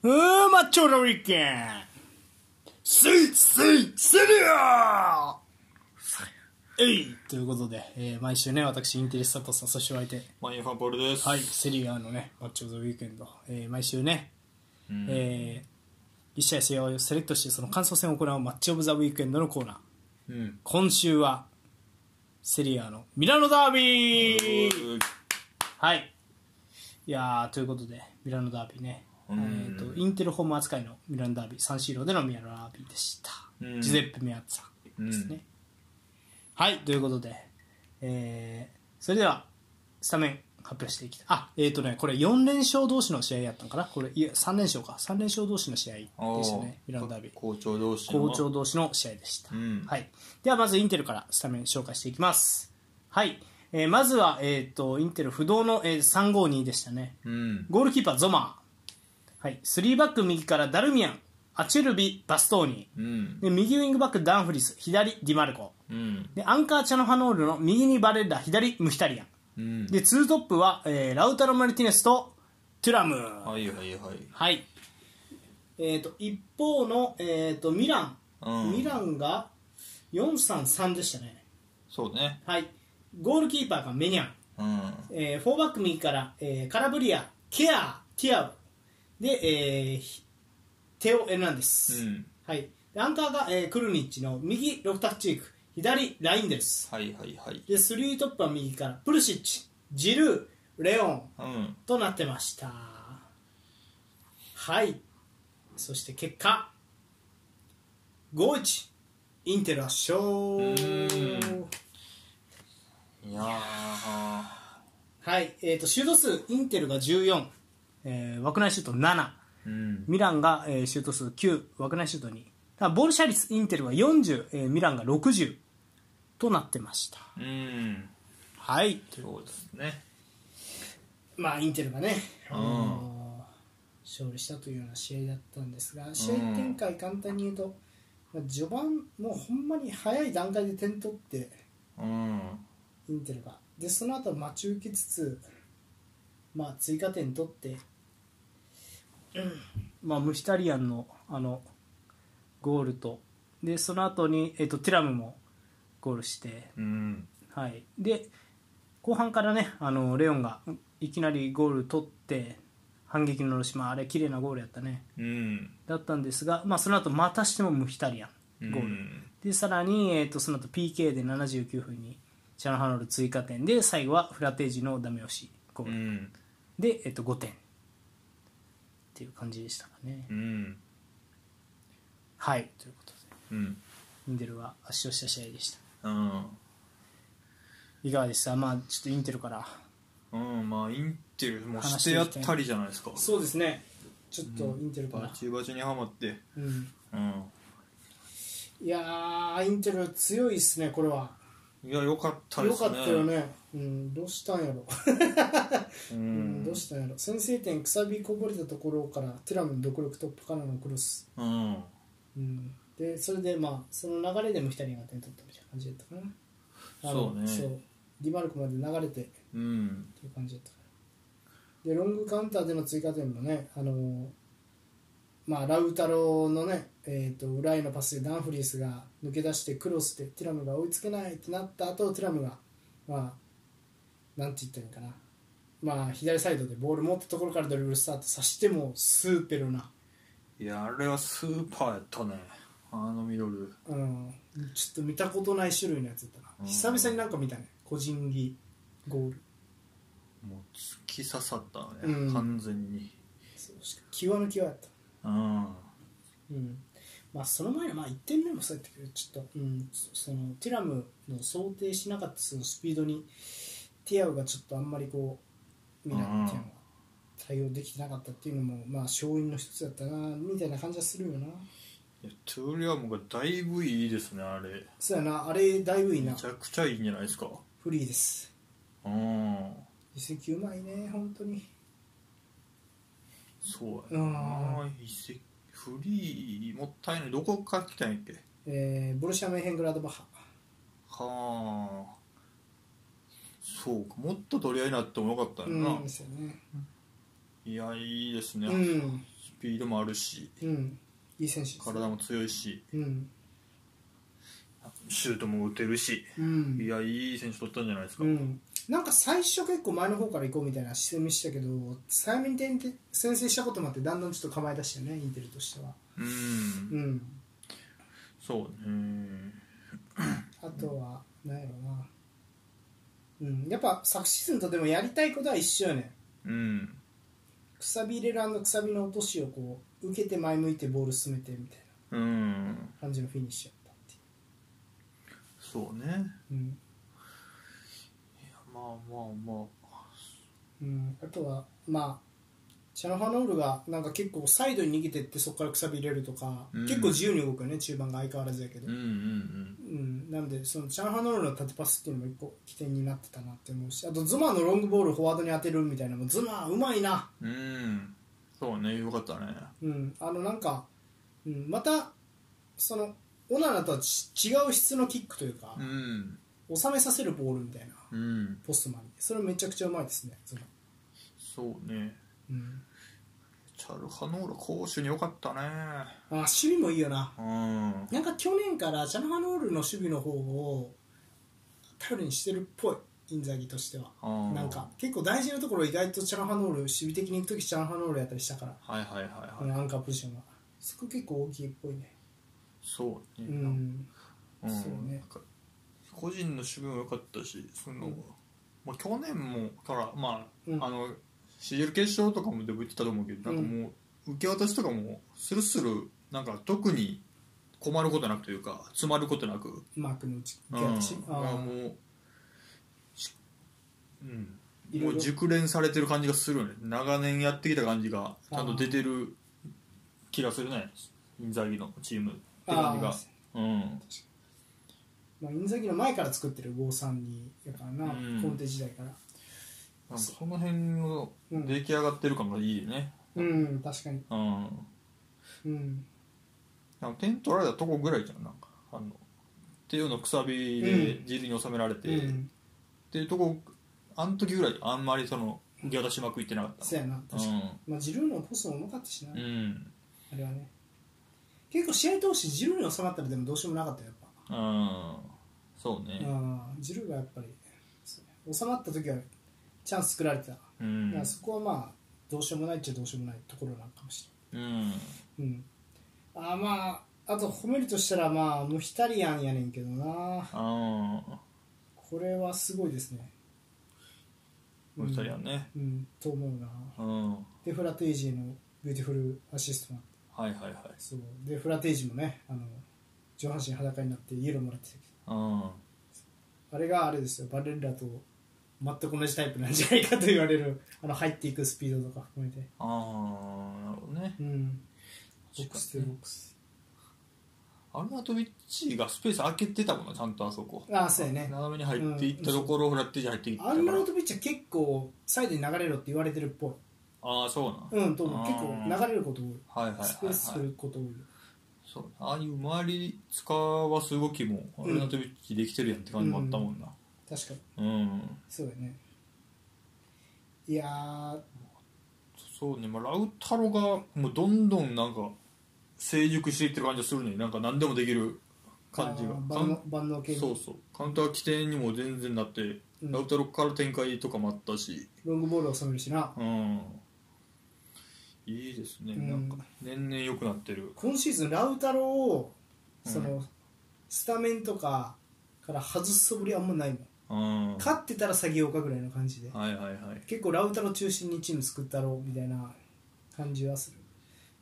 うーマッチョのウィーケンスイスイスリアえいということで、えー毎週ね、私、インテリスタトさん、そしてお相手、マインファンポールです。はい、セリアのね、マッチョ・ザ・ウィークエンド、えー毎週ね、うんえー、1試合試合をセレクトして、その感想戦を行うマッチ・オブ・ザ・ウィークエンドのコーナー。うん。今週は、セリアのミラノダービーはい。いやー、ということで、ミラノダービーね、えうんー、とインテルホーム扱いのミラノダービー、サンシーロでのミラノダービーでした。うんジゼッペ・メアッツァですね。はい、ということで、えー、それでは、スタメン発表していきたい。あ、えっ、ー、とね、これ4連勝同士の試合やったのかな？これ、いや、3連勝か。3連勝同士の試合でしたね、ミラノダービー。好調同士の。好調同士の試合でした、うんはい、ではまずインテルからスタメン紹介していきます、はいえーまずは、えー、とインテル不動の、えー352でしたねうん。ゴールキーパーゾマー、はい、3バック右からダルミアンアチェルビバストーニうん。で右ウィングバックダンフリス左ディマルコうん。でアンカーチャルハノールの右にバレッラ左ムヒタリアンうん。でツートップは、えーラウタロ・マルティネスとトゥラムはいはいはい。はい。えっ、と、一方の、えっ、と、ミラン。うんミランが4-3-3でしたね。そうね。はい。ゴールキーパーがメニャン。うん。えー、フォーバック右から、えーカラブリア、ケア、ティアウ。で、えーひテオ・エルナンデス。うん。はい。でアンカーが、えークルニッチの右、ロフタフチーク。左、ラインデルス。はいはいはい。で、スリートップは右から、プルシッチ、ジルー、レオン、うん。となってましたはいそして結果5-1インテル圧勝んいやー。はいえー、とシュート数インテルが14、えー枠内シュート7うん。ミランが、えーシュート数9枠内シュート2だボールシャ率インテルは40、えーミランが60となってました。うん。はい。そうですね。まあインテルがね、うん。あのー勝利したというような試合だったんですが試合展開簡単に言うと、まあ、序盤もうほんまに早い段階で点取ってうん。インテルが。でその後待ち受けつつ、まあ、追加点取って、うんまあ、ムヒタリアンのあのゴールと。でその後に、えっとティラムもゴールして。うん。はい、で後半からねあのレオンがいきなりゴール取って反撃ののしまあれ綺麗なゴールやったね。うん。だったんですが、まあ、その後またしてもムヒタリアンゴール、うんでさらに、えー、とその後 PK で79分にチャノハノール追加点で最後はフラテージのダメ押しゴール、うん。で、えー、と5点っていう感じでしたかね、うん。はいということでうん。インテルは圧勝した試合でしたうん。いかがでした？まあちょっとインテルからうん。まあ、インテルもしてやったりじゃないですか。そうですねちょっとインテルから、バチバチにはまって。うんうん。いやー、インテル強いっすね、これは。いや、よかったでよすね。かったよね。うん、どうしたんやろ。う うん、んどう。したんやろ。先制点、くさびこぼれたところから、ティラムの独力突破からのクロス。うん。うん、で、それで、まあ、その流れでムヒタリアンが点取ったみたいな感じだったかな。あのそうねそう。ディマルコまで流れてっうん。ていう感じだったから。で、ロングカウンターでの追加点もね、あのーまあ、ラウタロのね、えー、と裏へのパスでダンフリースが抜け出してクロスでティラムが追いつけないってなった後ティラムが、まあ、なんて言ったらいいかな、まあ、左サイドでボール持ったところからドリブルスタートさしてもスーペロな、いや、あれはスーパーやったね。あのミドル。うん、ちょっと見たことない種類のやつだったな、うん。久々になんか見たね。個人技ゴール。もう突き刺さったね、うん。完全に。そうしか際の際やったうん。うん。まあ、その前のまあ1点目もそうやったけどちょっと、うん、そそのティラムの想定しなかったそのスピードにティアウがちょっとあんまりこうミランっていうのが対応できてなかったっていうのも、まあ、勝因の一つだったなみたい。な感じはするよないやトゥーリアムがだいぶいいですね、あれ。そうやな。あれだいぶいいな。めちゃくちゃいいんじゃないですか。フリーです。うん。移籍うまいね本当にそうやな。移籍フリーもったいない。どこから来たんやっけ？えーボルシャ・メンヘングラードバッハはあ。そうか。もっと取り合いになってもよかったよな。うんですよねいや、いいですね。うんピードもあるしうんいい選手です体も強いしうんシュートも打てるしうんいやいい選手取ったんじゃないですか、うん、なんか最初結構前の方から行こうみたいな姿勢見したけど早めに先制したこともあってだんだんちょっと構え出してねインテルとしては。うん。うん。そうね。あとはなんやろうな、うん、やっぱ昨シーズンとでもやりたいことは一緒よねうん。くさび入れるくさびの落としをこう受けて前向いてボール進めてみたいうん。な感じのフィニッシュやったっていそうね。う、うんまあまあまあ。うん、あとはまあチャノハノールがなんか結構サイドに逃げてってそこからくさび入れるとか、うん。結構自由に動くよね中盤が相変わらずやけど、うんうんうん、なんでそのチャンハノールの縦パスっていうのも一個起点になってたなって思うしあとズマのロングボールフォワードに当てるみたいなのもズマうまいな、うん。うんそうねよかったね。うん、あのなんか、うん、またそのオナナとはち違う質のキックというかう、ん。収めさせるボールみたいなうん。ポストマンにそれめちゃくちゃうまいですね。ズマ、そうね。うん、チャルハノール攻守によかったね。あ守備もいいよな。うん。なんか去年からチャノハノールの守備の方を頼りにしてるっぽい。インザギとしては。なんか結構大事なところ意外とチャンハノール守備的に行く時チャンハノールやったりしたから、はいはいはいあはい。のアンカーポジションはそこ結構大きいっぽいね。そうね。うん。うん。そうね。なんか個人の守備も良かったしその、うん。まあ、去年もからまあ、うん。あの CL 決勝とかもでも言ってたと思うけど、なんかもう受け渡しとかもスルスルなんか特に困ることなくというか詰まることなく、マークのうちうん、私あもうしうん。いろいうろ。も熟練されてる感じがするよね。長年やってきた感じがちゃんと出てる気がするね。インザギのチームって感じが。あうんまあ、インザギの前から作ってる532やからな、うん。コンテ時代から。なんかその辺のうん。出来上がってる感がいいね。うん確かに。うん。うん。なんか点取られたとこぐらいじゃんなんか。あのっていうのくさびでうん。自力に収められて、っうん。ていうとこあの時ぐらいあんまりその受け渡しまくいってなかったそうやな確かに、まあ、ジルーのポストもうまかったしな、うん、うんあれはね。結構試合通してジルーに収まったらでもどうしようもなかったよやっぱうん。そうね。ジルーがやっぱりね収まった時はチャンス作られてた、うだんからそこはまあどうしようもないっちゃどうしようもないところなのかもしうんれない、うん、あーまああと褒めるとしたらまあムヒタリアンやねんけどな。あこれはすごいですね。あムスタリアンね。うん。と思うな。うん、はいでフラテージのビューティフルアシストもあって。はいはい。そう。でフラテージもねあの上半身裸になってイエローもらってた。けうん。どあれがあれですよ。バレッラと全く同じタイプなんじゃないかと言われるあの入っていくスピードとか含めて。ああなるほどね。うん。 box to box。アルナウトビッチがスペース空けてたもんなちゃんとあそこ。ああそうやね。斜めに入っていったところをフラッテージ入っていったから。アンナロトビッチは結構サイドに流れろって言われてるっぽい。ああそうなん。うんと思う。あ結ー。構流れること多い。はいはいはい、はい、スペースすること多いそう。ああいう周り使わす動きもアルナトビッチできてるやんって感じもあったもんな。確かに。うん、そうやね。いやー。そうね、まあ、ラウタロがもうどんどんなんか成熟していってる感じがするね。なんか何でもできる感じが。あー万能万能系そうそう。カウンター起点にも全然なって、うん。ラウタロから展開とかもあったし。ロングボールを収めるしな。うんいいですね、うん。なんか年々良くなってる。今シーズンラウタロをその、うスタメンとかから外すそぶりあんまないもん。うん。勝ってたら下げようかぐらいの感じで。はいはいはい。結構ラウタロ中心にチーム作ったろうみたいな感じはする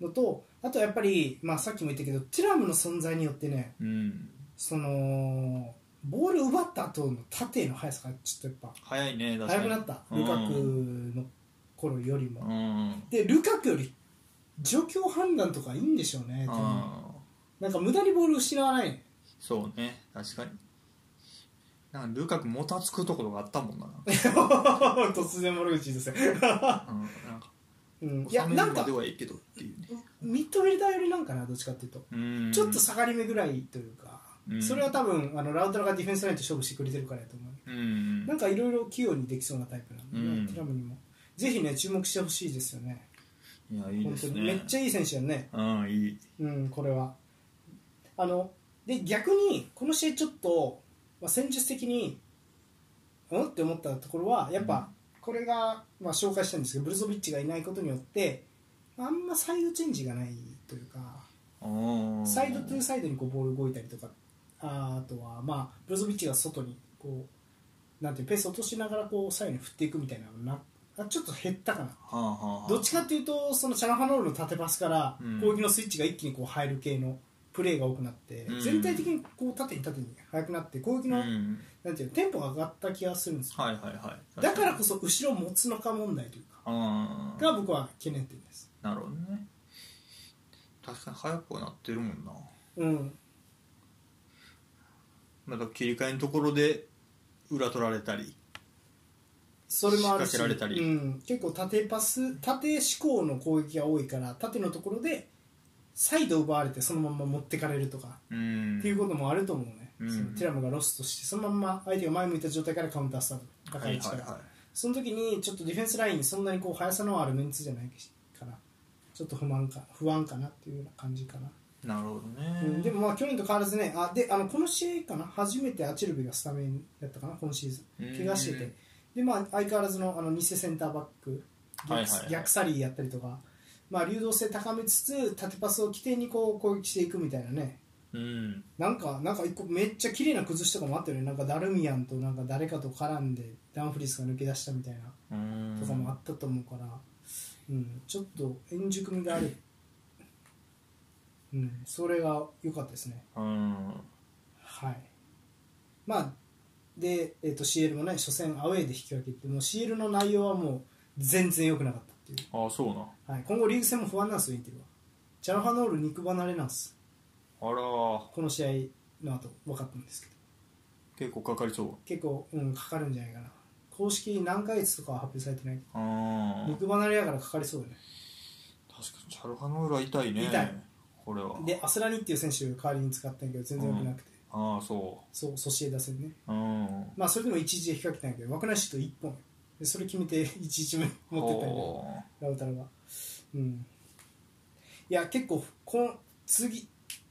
のとあとやっぱり、まあ、さっきも言ったけどティラムの存在によってねうん。そのボール奪った後の縦の速さがちょっとやっ早いねぱ確かに。速くなった。ルカクの頃よりも。うん。でルカクより状況判断とかいいんでしょうね多分。あなんか無駄にボール失わない。ねそうね。確かに。なんかルカクもたつくところがあったもんな、突然悪口ですね、うん、なんかうん、い収やなんかめるまではいいけどっていうね。ミッドフィルダー寄りなんかなどっちかっていうと、うん。ちょっと下がり目ぐらいというか、うん。それは多分あのラウタロがディフェンスラインと勝負してくれてるからやと思う、うん。なんかいろいろ器用にできそうなタイプなんで、ねうん。ティラムにもぜひね注目してほしいですよね。いやいいですね。にめっちゃいい選手だね。うんいい。うんこれは。あので逆にこの試合ちょっと、まあ、戦術的にうん？って思ったところはやっぱこれが、まあ、紹介したんですけどブルゾビッチがいないことによってあんまサイドチェンジがないというかサイドトゥーサイドにこうボール動いたりとかああとは、まあ、ブルゾビッチが外にこうなんていうペースを落としながらこう左右に振っていくみたいなのなあちょっと減ったかな。はあはあはあ。どっちかっていうとそのチャナハノールの縦パスからうん。攻撃のスイッチが一気にこう入る系のプレーが多くなって、うん。全体的にこう縦に縦に速くなって攻撃の、うん。なんていうのテンポが上がった気がするんですよ。はいはいはい。だからこそ後ろを持つのか問題というかが僕は懸念点です。なるほどね。確かに速くはなってるもんな。うん。まだ切り替えのところで裏取られたりそれもあるしうん、結構縦パス縦思考の攻撃が多いから縦のところでサイド奪われてそのまま持ってかれるとかうん。っていうこともあると思うね、うん。そのティラムがロストしてそのまま相手が前向いた状態からカウンタースタート。高はいい。位置から、はいはいその時にちょっとディフェンスラインにそんなにこう速さのあるメンツじゃないからちょっと不満か不安かなっていうような感じかな、なるほどね、うん。でもまあ去年と変わらずねあであのこの試合かな？初めてアチェルビがスタメンだったかな？今シーズン。うん。怪我しててでまあ相変わらずのあの偽センターバック逆,、サリーやったりとか、まあ、流動性高めつつ縦パスを起点にこう攻撃していくみたいなね。うん。なんかなんか一個めっちゃ綺麗な崩しとかもあったよね。なんかダルミアンとなんか誰かと絡んでダンフリスが抜け出したみたいなうん。とかもあったと思うから、うん、ちょっと円熟味がある、うん、それが良かったですね。うん。はい。まあで、えー、と CL もね初戦アウェーで引き分けてもう CL の内容はもう全然良くなかったっていう、ああそうなはい、今後リーグ戦も不安なんですよインテルは。チャラハノール肉離れなんです。あらこの試合の後分かったんですけど。結構かかりそう。結構、うん、かかるんじゃないかな。公式何ヶ月とかは発表されてないああ肉離れやからかかりそうだね。確かにチャルハノールは痛いね。痛い。これは。でアスラニっていう選手代わりに使ったんやけど全然良くなくて、ああそそうソシエダ戦ね。ううん。まあそれでも一時で引っ掛けたんやけど枠内シュート1本でそれ決めて 1日目持ってったんやけどほラウタロがうん。いや結構この次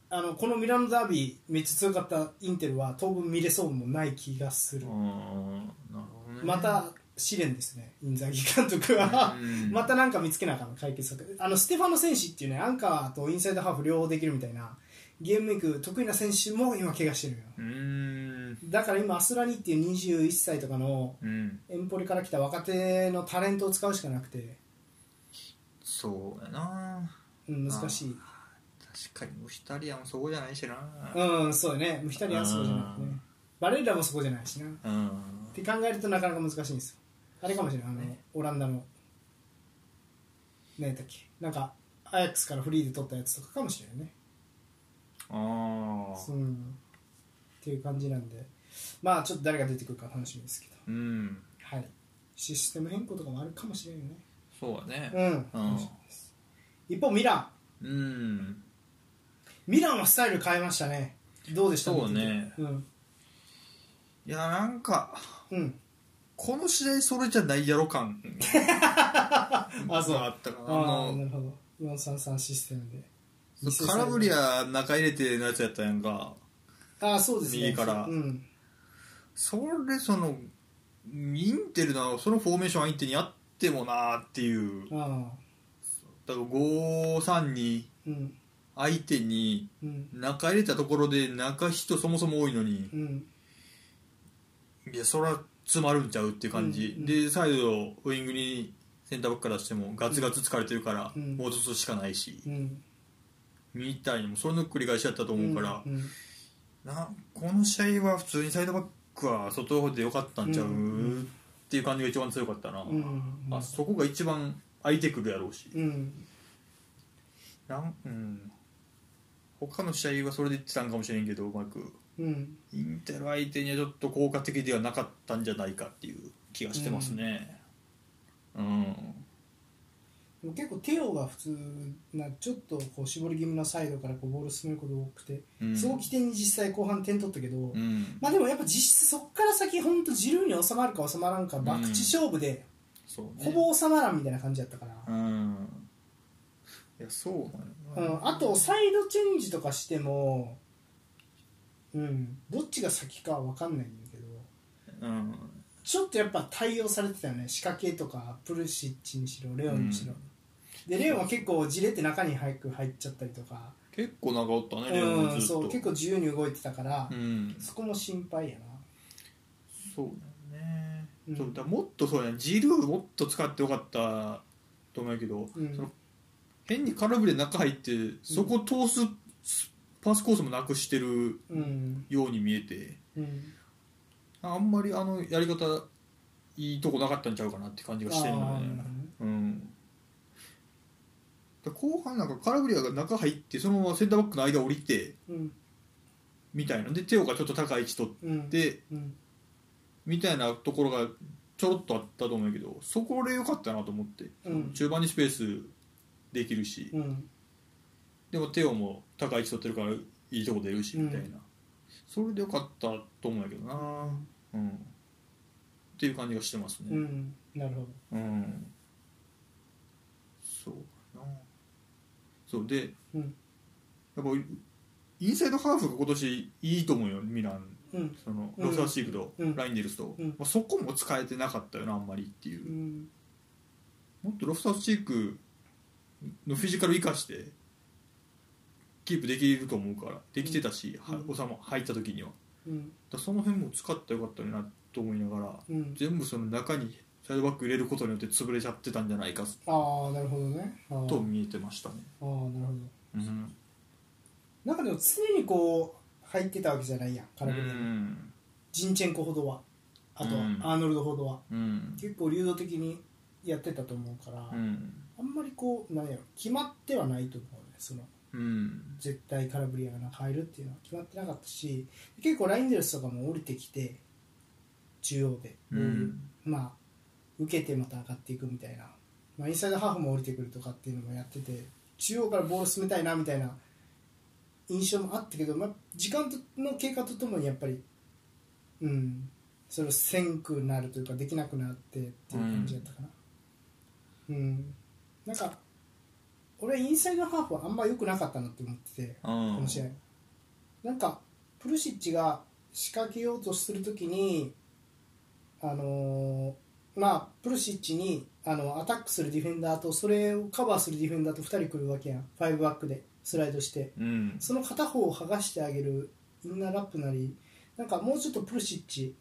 あのこのミラノダービーめっちゃ強かったインテルは当分見れそうもない気がする。ううん。なるほどね。また試練ですね。インザギ監督は。うん。またなんか見つけなあかん解決策。あのステファノ選手っていうねアンカーとインサイドハーフ両方できるみたいなゲームメイク得意な選手も今怪我してるよ。だから今アスラニっていう21歳とかのうん。エンポリから来た若手のタレントを使うしかなくて、そうやな。うん、難しい。確かにムヒタリアもそこじゃないしな。うんそうだね。ムヒタリアンそうじゃないね。バレルラもそこじゃないしな。っうん。て考えるとなかなか難しいんですよ。あれかもしれない。あの、オランダの。何やったっけ。なんかアヤックスからフリーで取ったやつとかかもしれないねああうんっていう感じなんで。まあちょっと誰が出てくるか楽しみですけど。うん。はい。システム変更とかもあるかもしれないよね。そうだね。うん、うん。楽しみです。一方ミラン。うん。ミランはスタイル変えましたね。どうでした？そうね。うん。いやなんかうん。この試合それじゃないやろ感。あそう。があったかな。ああのあなるほど。433システムでカラブリア中入れてのやつやったやんか。ああそうですね。右から。うん。それそのインテルのそのフォーメーション相手にやってもなーっていう。ああだから532うん。相手にうん。中入れたところで中人そもそも多いのに。うん。いやそれは詰まるんちゃうっていう感じ、うんうん。でサイドウイングにセンターバックからしてもガツガツ疲れてるからうん。戻すしかないし、うんみたいにもうそれの繰り返しやったと思うから、うんなこの試合は普通にサイドバックは外でよかったんちゃう、うんうんっていう感じが一番強かったな、うんあそこが一番空いてくるやろうし、うん。なんうん、他の試合はそれでいってたんかもしれんけどうまく。うん。インテル相手にはちょっと効果的ではなかったんじゃないかっていう気がしてますね。うん、結構テオが普通なちょっとこう絞り気味のサイドからこうボール進めることが多くて、うん。そこ起点に実際後半点取ったけど、うん。まあでもやっぱ実質そこから先本当ジルーに収まるか収まらんかん博打勝負でそうね。ほぼ収まらんみたいな感じだったから、うん。いやそうなのうん、あとサイドチェンジとかしてもうん。どっちが先かは分かんないんだけどうん。ちょっとやっぱ対応されてたよね。仕掛けとかプルシッチにしろレオンにしろ、でレオンは結構じれって中に早く入っちゃったりとか、結構長おったねレオンずっと。そう結構自由に動いてたから、うん。そこも心配やな。そうだよね、うん。そうだもっとそうやねジルーもっと使ってよかったと思うけど、うん。その変に空振りで中入ってそこ通すパスコースもなくしてるうん。ように見えてうん。あんまりあのやり方いいとこなかったんちゃうかなって感じがしてるのね。うん後半なんか空振りが中入ってそのままセンターバックの間降りてうん。みたいな。でテオがちょっと高い位置取うんってうん。みたいなところがちょろっとあったと思うけどそこで良かったなと思って、うん。中盤にスペースできるし、うん。でもテオも高い位置取ってるからいいとこ出るしうん。みたいな、それで良かったと思うんやけどな。うん。っていう感じがしてますね。うん。なるほど。うん、そうそうでうん。やっぱインサイドハーフが今年いいと思うよミラン。うん。そのうん。ロサーシークとうん。ラインデルスと、うん。まあ、そこも使えてなかったよなあんまりっていう。う、ん。もっとロフタースチークのフィジカル生かしてキープできると思うからできてたし、はうん。おさま入った時には。うん。だその辺も使ったらよかったなと思いながらうん。全部その中にサイドバック入れることによって潰れちゃってたんじゃないかああなるほどね。と見えてましたね、あーなるほど。うん。なんかでも常にこう入ってたわけじゃないや空振りジンチェンコほどは。あとはうん。アーノルドほどは。うん。結構流動的にやってたと思うから、うん。あんまりこうなんやろ決まってはないと思うねそのうん。絶対空振りが入るっていうのは決まってなかったし結構ラインデルスとかも降りてきて中央で、うん。まあ受けてまた上がっていくみたいな、まあ、インサイドハーフも降りてくるとかっていうのもやってて中央からボール進めたいなみたいな印象もあったけど、まあ、時間の経過とともにやっぱりうんそれをせんくなるというかできなくなってっていう感じだったかな。うん、なんか俺はインサイドハーフはあんま良くなかったなって思っててここの試合。なんかプルシッチが仕掛けようとするときにあのーまあプルシッチにあのアタックするディフェンダーとそれをカバーするディフェンダーと2人来るわけやん。5バックでスライドして。うん。その片方を剥がしてあげるインナーラップなりなんかもうちょっとプルシッチ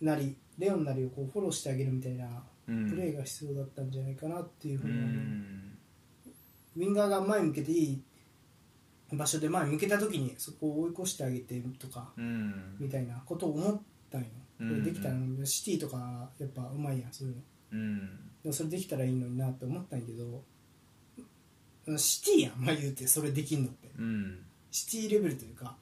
なりレオンなりをこうフォローしてあげるみたいなうん。プレーが必要だったんじゃないかなっていうふううに思う、ん。ウィンガーが前向けていい場所で前向けた時にそこを追い越してあげてとかうん。みたいなことを思ったんよ、これできたらうシティとかやっぱうまいやんそういうの。うん。でもそれできたらいいのになって思ったんやけどシティやんまあ言うてそれできんのって。うん。シティレベルというか。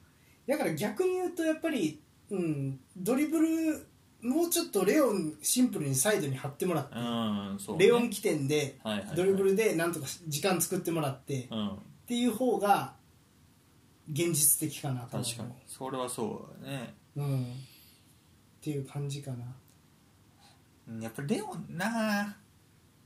だから逆に言うとやっぱり、うん、ドリブルもうちょっとレオンシンプルにサイドに張ってもらって、うんね。レオン起点ではいはいはい。ドリブルでなんとか時間作ってもらって、っうんていう方が現実的かなと思う。確かに。それはそうだね。うん、っていう感じかな。うんやっぱりレオンな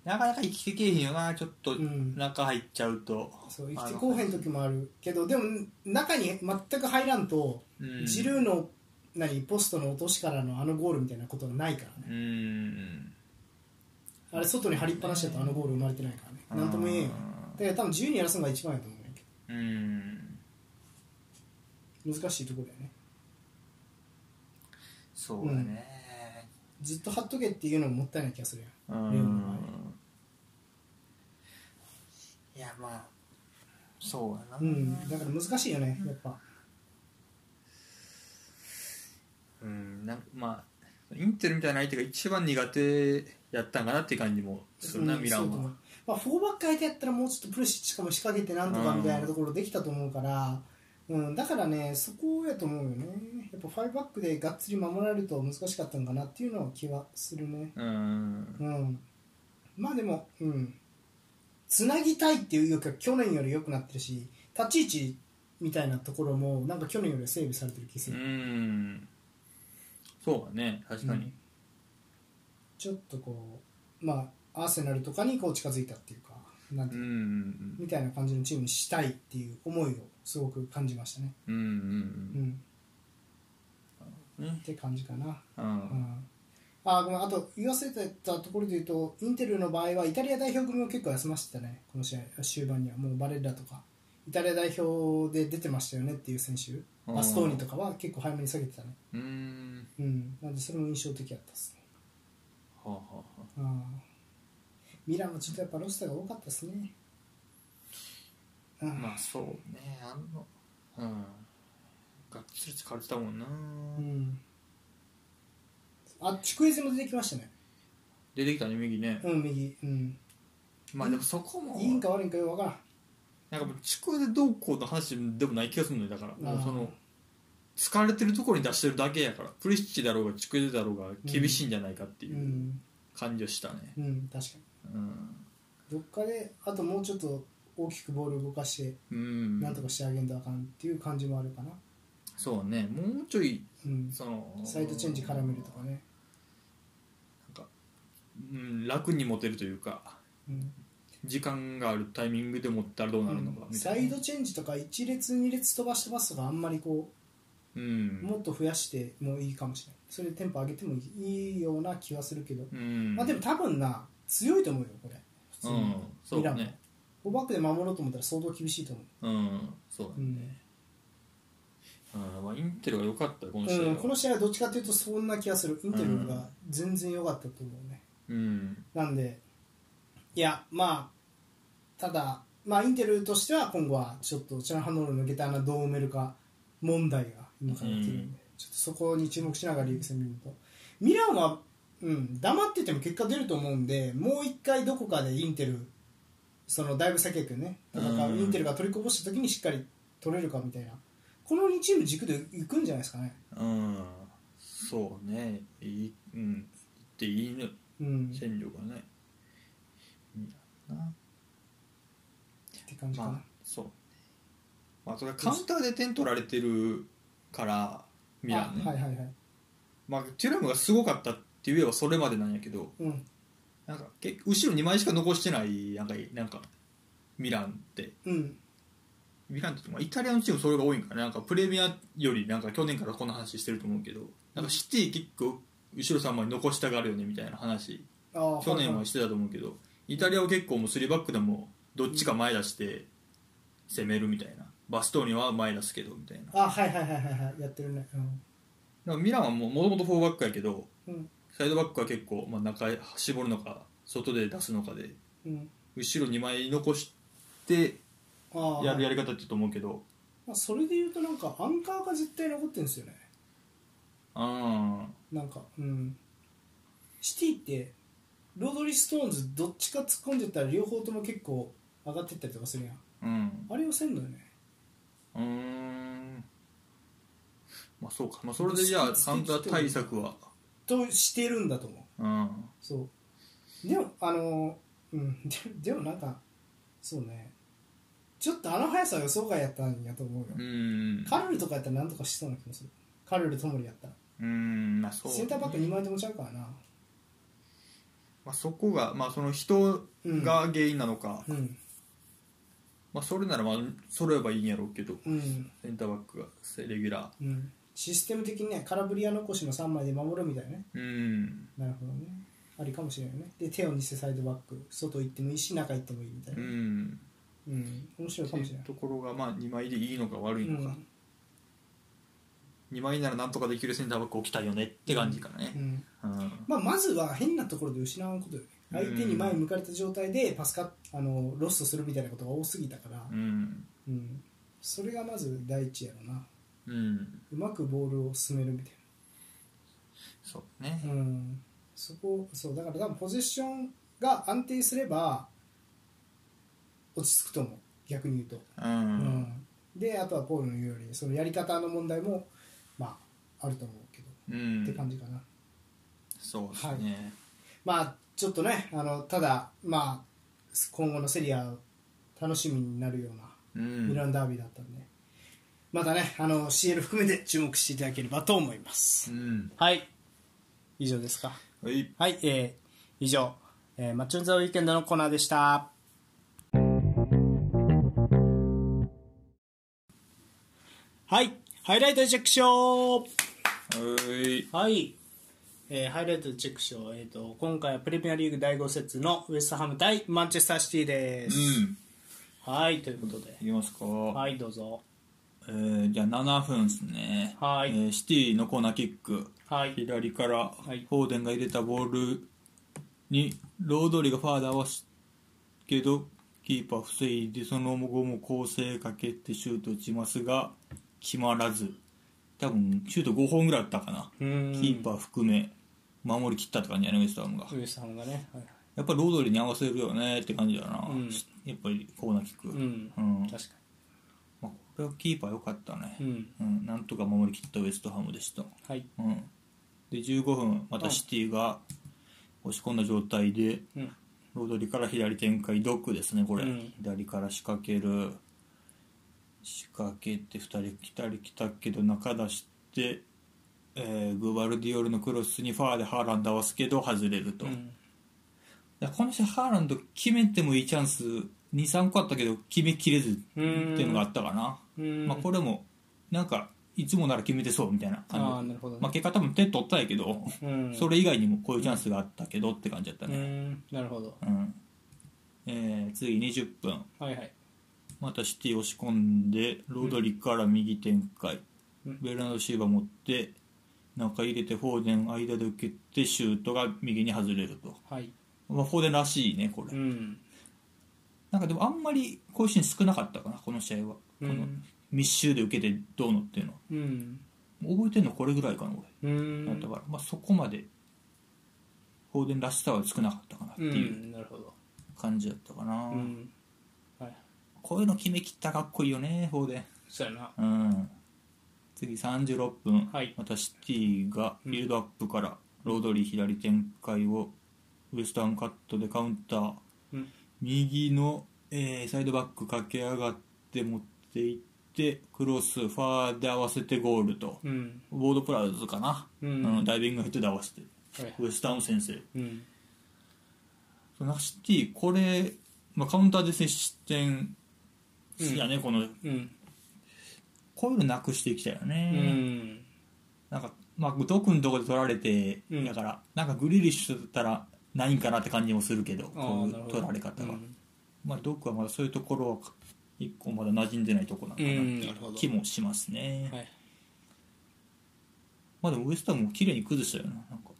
なかなか生きてけえへんよなちょっとうん。中入っちゃうと、そう生きてこうへん時もある。けどでも中に全く入らんと、うん。ジルーの何ポストの落としからのあのゴールみたいなことがないからね。うん。あれ外に張りっぱなしだとあのゴール生まれてないからね。なんとも言えんよ。だから多分自由にやらすのが一番やと思うんやけうん。ど難しいところだよねそうだね。ずっと貼っとけっていうのももったいない気がするやんうん。レオンの場合いやまあそうやな。うん。だから難しいよねやっぱ。うん。なんまあインテルみたいな相手が一番苦手やったんかなっていう感じもするな、うんミランはまあ、4バック相手やったらもうちょっとプルシッチしかも仕掛けてなんとかみたいなところできたと思うから、うん、だからねそこやと思うよね。やっぱ5バックでがっつり守られると難しかったのかなっていうのは気はするね。うん。うん。まあでもうん。つなぎたいっていうよりか去年より良くなってるし立ち位置みたいなところもなんか去年より整備されてる気がすうる、ん。そうだね確かに、うん。ちょっとこうまあアーセナルとかにこう近づいたっていうかなんてうんういうん。みたいな感じのチームにしたいっていう思いをすごく感じましたね。うんうんううん。ん、ね。って感じかな。うん。うん。あごめんあと言わせてたところで言うとインテルの場合はイタリア代表組を結構休ませてたね。この試合終盤にはもうバレッラとか。イタリア代表で出てましたよねっていう選手。うん。バストーニとかは結構早めに下げてたね。うーん。うん。なんでそれも印象的だったですね。はあはあはあ。うん。ミランはちょっとやっぱロスターが多かったですねうん。まあそうね。あのうん。がっつり疲れてたもんな。うん。あチクエゼも出てきましたね。出てきたね右ね。うん右。うん。まあでもそこも。いいんか悪いんかよくわからん。なんかもう地区でどうこうの話でもない気がするのよだから。もうそあの疲れてるところに出してるだけやから。プリシッチだろうが地区でだろうが厳しいんじゃないかっていううん。感じはしたね。うん確かに。うん。どっかであともうちょっと大きくボールを動かしてうん。なんとかしてあげんとあかんっていう感じもあるかな、そうね。もうちょいうん、そのサイドチェンジ絡めるとかね、なんか、うん、楽に持てるというかうん。時間があるタイミングで持ったらどうなるのかみたいな。サイドチェンジとか1列2列飛ばしてますとかあんまりこうん。うもっと増やしてもいいかもしれない。それでテンポ上げてもいいような気はするけど、うん。まあでも多分な強いと思うよこれ。普通に、うん。そうねもフォーバックで守ろうと思ったら相当厳しいと思う。んそうだう、ね、うん。まあ、インテルが良かったよこの試合は、うんうん、この試合はどっちかというとそんな気がする。インテルが全然良かったと思うね、うん。なんでいやまあただまあインテルとしては今後はちょっとチャンハノール抜けた穴どう埋めるか問題が今から起きるんで、うん。ちょっとそこに注目しながらリーグ戦見ると。ミランは、うん、黙ってても結果出ると思うんでもう一回どこかでインテルそのだいぶ先やけどね戦う、うん。インテルが取りこぼした時にしっかり取れるかみたいな。この2チーム軸でいくんじゃないですかね、うん。そうね。いいうん。言っていいねうん、戦力がね。な。って感じかな、まあそうまあそれはカウンターで点取られてるからミランね、あはいはいはい。まあ、テュラムがすごかったって言えばそれまでなんやけどうんなんかけ後ろ2枚しか残してないなんかなんかミランって。うん。ミランって、まあ、イタリアのチームそれが多いんかな。なんかプレミアよりなんか去年からこんな話してると思うけど。なんかシティ結構後ろ3枚残したがるよねみたいな話。あ去年はしてたと思うけど。イタリアは結構もう3バックでもどっちか前出して攻めるみたいな。バストーニは前出すけどみたいな。あはいはいはいはいはい。やってるね。だからミランはもともと4バックやけどうんうんサイドバックは結構、まあ、中へ絞るのか外で出すのかでうん。後ろ2枚残してああ。やるやり方ってと思うけど。まあ、それで言うとなんかアンカーが絶対残ってるんですよね。あなんかうん。シティってロードリー・ストーンズどっちか突っ込んでったら両方とも結構上がってったりとかするやん。あうん。あれをせんのよね。うーん。まあそうか、まあ、それでじゃあカウンター対策はとしてるんだと思う。うん。そう。でもあのうん。ででもなんかそうね。ちょっとあの速さは予想外やったんやと思うよ、うんカルルとかやったらなんとかしそうな気もする。カルルともりやったら。うんまあそう、センターバック2枚ともちゃうからな。まあ、そこが、まあ、その人が原因なのか、うん。まあ、それならまあ揃えばいいんやろうけど。うん。センターバックがレギュラうんシステム的にね空振り屋残しの3枚で守るみたいなね。ーうん。なるほどね。ありかもしれないよね。で手を似せサイドバック。外行ってもいいし中行ってもいいみたいうな、ん。うん、面白いかもしれない。ところがまあ2枚でいいのか悪いのか、うん。2枚ならなんとかできるセンターバック置きたいよねって感じかね。うん。うん。まあ、まずは変なところで失うことよね相手に前に向かれた状態でパスカあのロストするみたいなことが多すぎたから、うん。うん、それがまず第一やろなうん。うまくボールを進めるみたいそうね。な、うん、そこそうだから多分ポゼッションが安定すれば落ち着くと思う。逆に言うと、ううん。んであとはポールの言うようにそのやり方の問題もまああると思うけど、うん。って感じかな。そうですね、まあちょっとねあのただまあ今後のセリア楽しみになるようなうん。ミランダービーだったんで、またねあの CL 含めて注目していただければと思います、うん。はい。以上ですか。はい。はい、えー以上、えーマッチョンザウィーケンドのコーナーでした。はい、ハイライトチェックショー。はい。はい、えーハイライトチェックショー。えっ、と今回はプレミアリーグ第5節のウエストハム対マンチェスターシティです。うん。はい、ということで、いきますか。はい、どうぞ。えーじゃあ7分ですね。はい。えーシティのコーナーキック。はい。左からい。フォーデンが入れたボールにロードリがファーで合わすけどキーパー防いでその後も構成かけてシュート打ちますが決まらず。多分シュート5本ぐらいあったかな。キーパー含め守りきったって感じやねウエストハムが。ウエストハムがね、はいやっぱりロードリーに合わせるよねって感じだな、うん。やっぱりコーナーキック、うん。うん。確かまキーパー良かったね、にうん。うん。なんとか守りきったウエストハムでした、はい。うん、で15分またシティが押し込んだ状態で、うん。ロードリーから左展開ドクですねこれ、うん。左から仕掛ける。仕掛けて2人来たり来たけど中出して、えーグバルディオルのクロスにファーでハーランド合わすけど外れると、うん。この人ハーランド決めてもいいチャンス23個あったけど決めきれずっていうのがあったかな、うんまあ、これもなんかいつもなら決めてそうみたいなあ感なるほどね、まあ、結果多分点取ったんやけど、うん。それ以外にもこういうチャンスがあったけどって感じだったうね、ん。なるほど。うん。えー次20分。はいはい。またシティ押し込んでロードリから右展開、うん。ベルナード・シーバー持って中入れてフォーデン間で受けてシュートが右に外れると、はい。まあ、フォーデンらしいねこれ、うん。なんかでもあんまりこういうシーン少なかったかなこの試合は、うんこの密集で受けてどうのっていうの。うん。覚えてるのこれぐらいかな俺。うん。だったから、まあ、そこまでフォーデンらしさは少なかったかなってういう感じだったかな、うん。はい。こういうの決めきったらかっこいいよねフォーデンそうやな。うん。次36分、はい。またシティがビルドアップからロードリー左展開をウエスタンカットでカウンター、うん。右の、えーサイドバック駆け上がって持っていってクロスファーで合わせてゴールと。うん。ボードプラウズかな、うん。ダイビングヘッドで合わせて。はい。ウエスタン先生。うん。そのシティこれ、まあ、カウンターで接失点やね、この。うん。こういうのなくしていきたいようね、ん。なんかまあドクのとこで取られて、うん。だからなんかグリリッシュだったらないんかなって感じもするけどあこういう取られ方が、うん。まあドクはまだそういうところは一個まだ馴染んでないところなのかな。っていう気もしますね、はい。まあでもウエスタンも綺麗に崩したよななんか。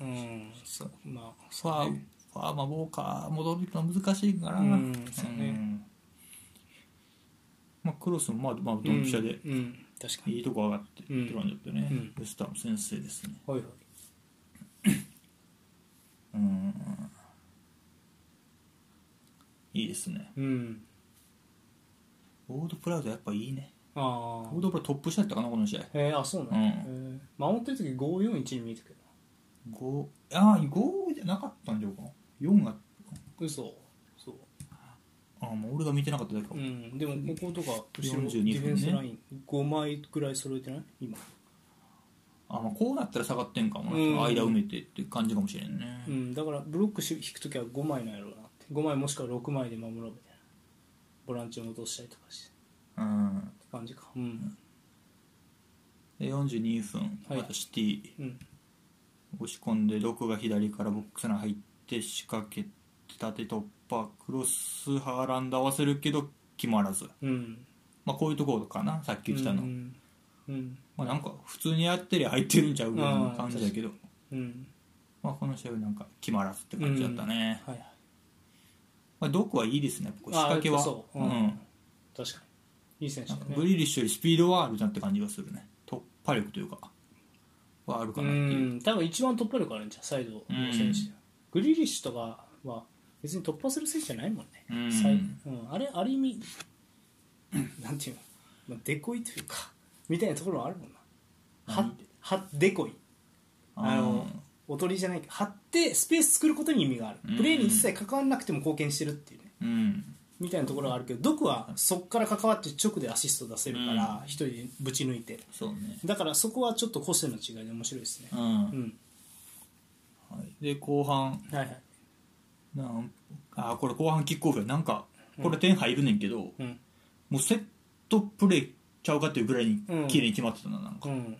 うん。そう。まあファーファーマーボーカー戻るの難しいから。うんそうね。んまあ、クロスもまあまあドンピシャでうんうん。確かに。いいとこ上がってってうん感じだったよね、うんウエスタン先生ですね。はいはい。うん。いいですね。うんボードプラウドやっぱいいね。ああボードプラウドトップ下やったかなこの試合。へえあそうなんうん。へえ守ってる時541に見えたけど5ああ5じゃなかったんじゃうか4が嘘。そう。ああもう俺が見てなかっただけかも、うん。でもこことか後ろデ42ィフェンスライン5枚ぐらい揃えてない？今。あまあこうなったら下がってんかもな、うん。間埋めてって感じかもしれんね、うん。だからブロックし引く時は5枚なんやろうなって。5枚もしくは6枚で守ろうボランチを落としたりとかして。うん。って感じか。うん。で42分、はい。またシティうん。押し込んで6が左からボックスに入って仕掛けて縦突破クロスハーランド合わせるけど決まらず、うん。まあ、こういうところかなさっき言ったの、うんうんまあ、なんか普通にやってりゃ入ってるんちゃうぐらいの感じだけど、うんまあ、この試合はなんか決まらずって感じだったね、はいはいまあ、ドクはいいですねこう仕掛けは。う。うん。うん。確かに。いい選手だね。グリリッシュよりスピードはあるなって感じがするね。突破力というか。はあるかうなっていう、ん。多分一番突破力あるんじゃんサイドの選手でグリリッシュとかは別に突破する選手じゃないもんね。うん。うん、あれある意味 なんていうの、まあ、デコイというかみたいなところもあるもんな。ははデコイ。あのおとりじゃないけど張ってスペース作ることに意味がある。うん。プレーに一切関わらなくても貢献してるっていうね。うん。みたいなところがあるけどドクはそこから関わって直でアシスト出せるからうん。一人でぶち抜いて。そうね。だからそこはちょっと個性の違いで面白いですね。うん、うん。はい、で後半。はいはい。なんあこれ後半キックオフや。なんかこれ点入るねんけど、うん。もうセットプレーちゃうかっていうぐらいにうん綺麗に決まってたななんか、うん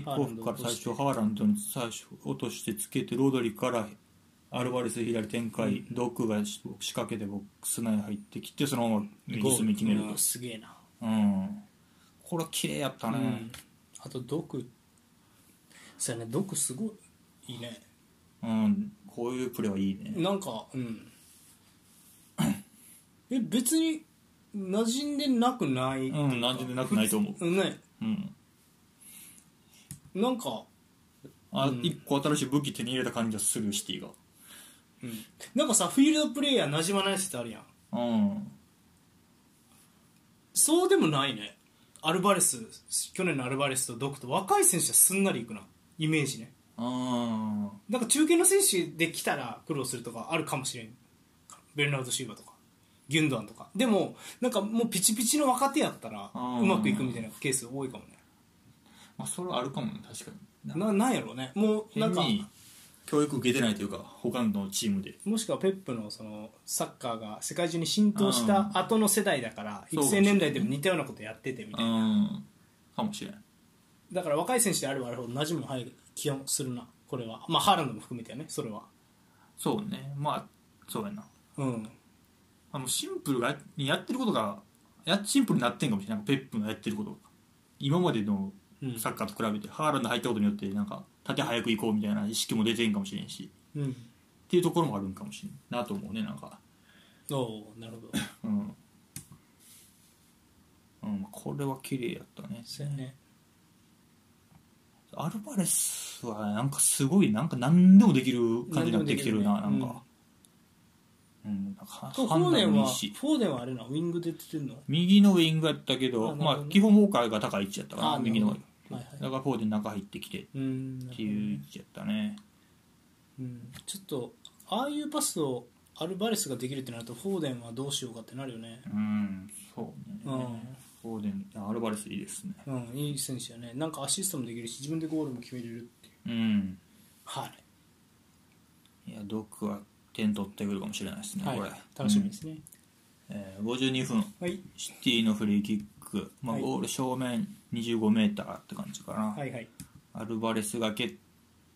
キックオフから最初ハーランドに最初落としてつけてロドリからアルバレス左展開、ドックが仕掛けてボックス内に入ってきてそのまま右隅決める。とうんすげえな。うん。これは綺麗やったね、うん。あとドク。そうやねドクすごいいいね。うん。こういうプレーはいいね。なんかうん。え別に馴染んでなくない、うん馴染んでなくないと思う。ね。うんなんか、あ、うん。一個新しい武器手に入れた感じがするシティが。うん、なんかさフィールドプレイヤー馴染まないってあるやん。うん。そうでもないね。アルバレス去年のアルバレスとドクと若い選手はすんなりいくな。イメージね。あなんか中堅の選手で来たら苦労するとかあるかもしれん。ベルナード・シーバーとか。ギュンドアンとか。でもなんかもうピチピチの若手やったらうまくいくみたいなケース多いかもねまあそれはあるかもね確かに。ななんやろうね。もうなんか変に教育受けてないというか他のチームで。もしくはペップのそのサッカーが世界中に浸透した後の世代だからそう育成年代でも似たようなことやっててみたういな、ん。かもしれん。だから若い選手であればあるほど馴染むの早い気がするなこれは。まあハーランドも含めてやねそれは。そうね。まあそうやな。うん。あのシンプルがやってることがやシンプルになってんかもしれないペップのやってることが。今までのうんサッカーと比べて、ハーランド入ったことによってなんか縦早く行こうみたいな意識も出てんかもしれんし。うん。っていうところもあるんかもしれんなと思うねなんか。おおなるほど。うん、うん、これは綺麗やったね。そうやね。アルバレスはなんかすごいなんか何でもできる感じになってきてるなね。なんか。うん。なんかフォ判ーデンはフォーデンはあれなウィングで出てんの？右のウィングやったけどまあ基本ウォーカーが高い位置やったかなあ右のはいはい。だからフォーデン中入ってきてっていう位置やったね。どうん。ちょっとああいうパスをアルバレスができるってなるとフォーデンはどうしようかってなるよね。うんそうね。うん。フォーデンあアルバレスいいですね。うんいい選手やね。なんかアシストもできるし自分でゴールも決めれるっていう。うん。はい。いやドックは点取ってくるかもしれないですね、はい。これ。楽しみですね、えー52分。はい。シティのフリーキック、まあはい。ゴール正面25メーターって感じかな、はいはい。アルバレスが蹴っ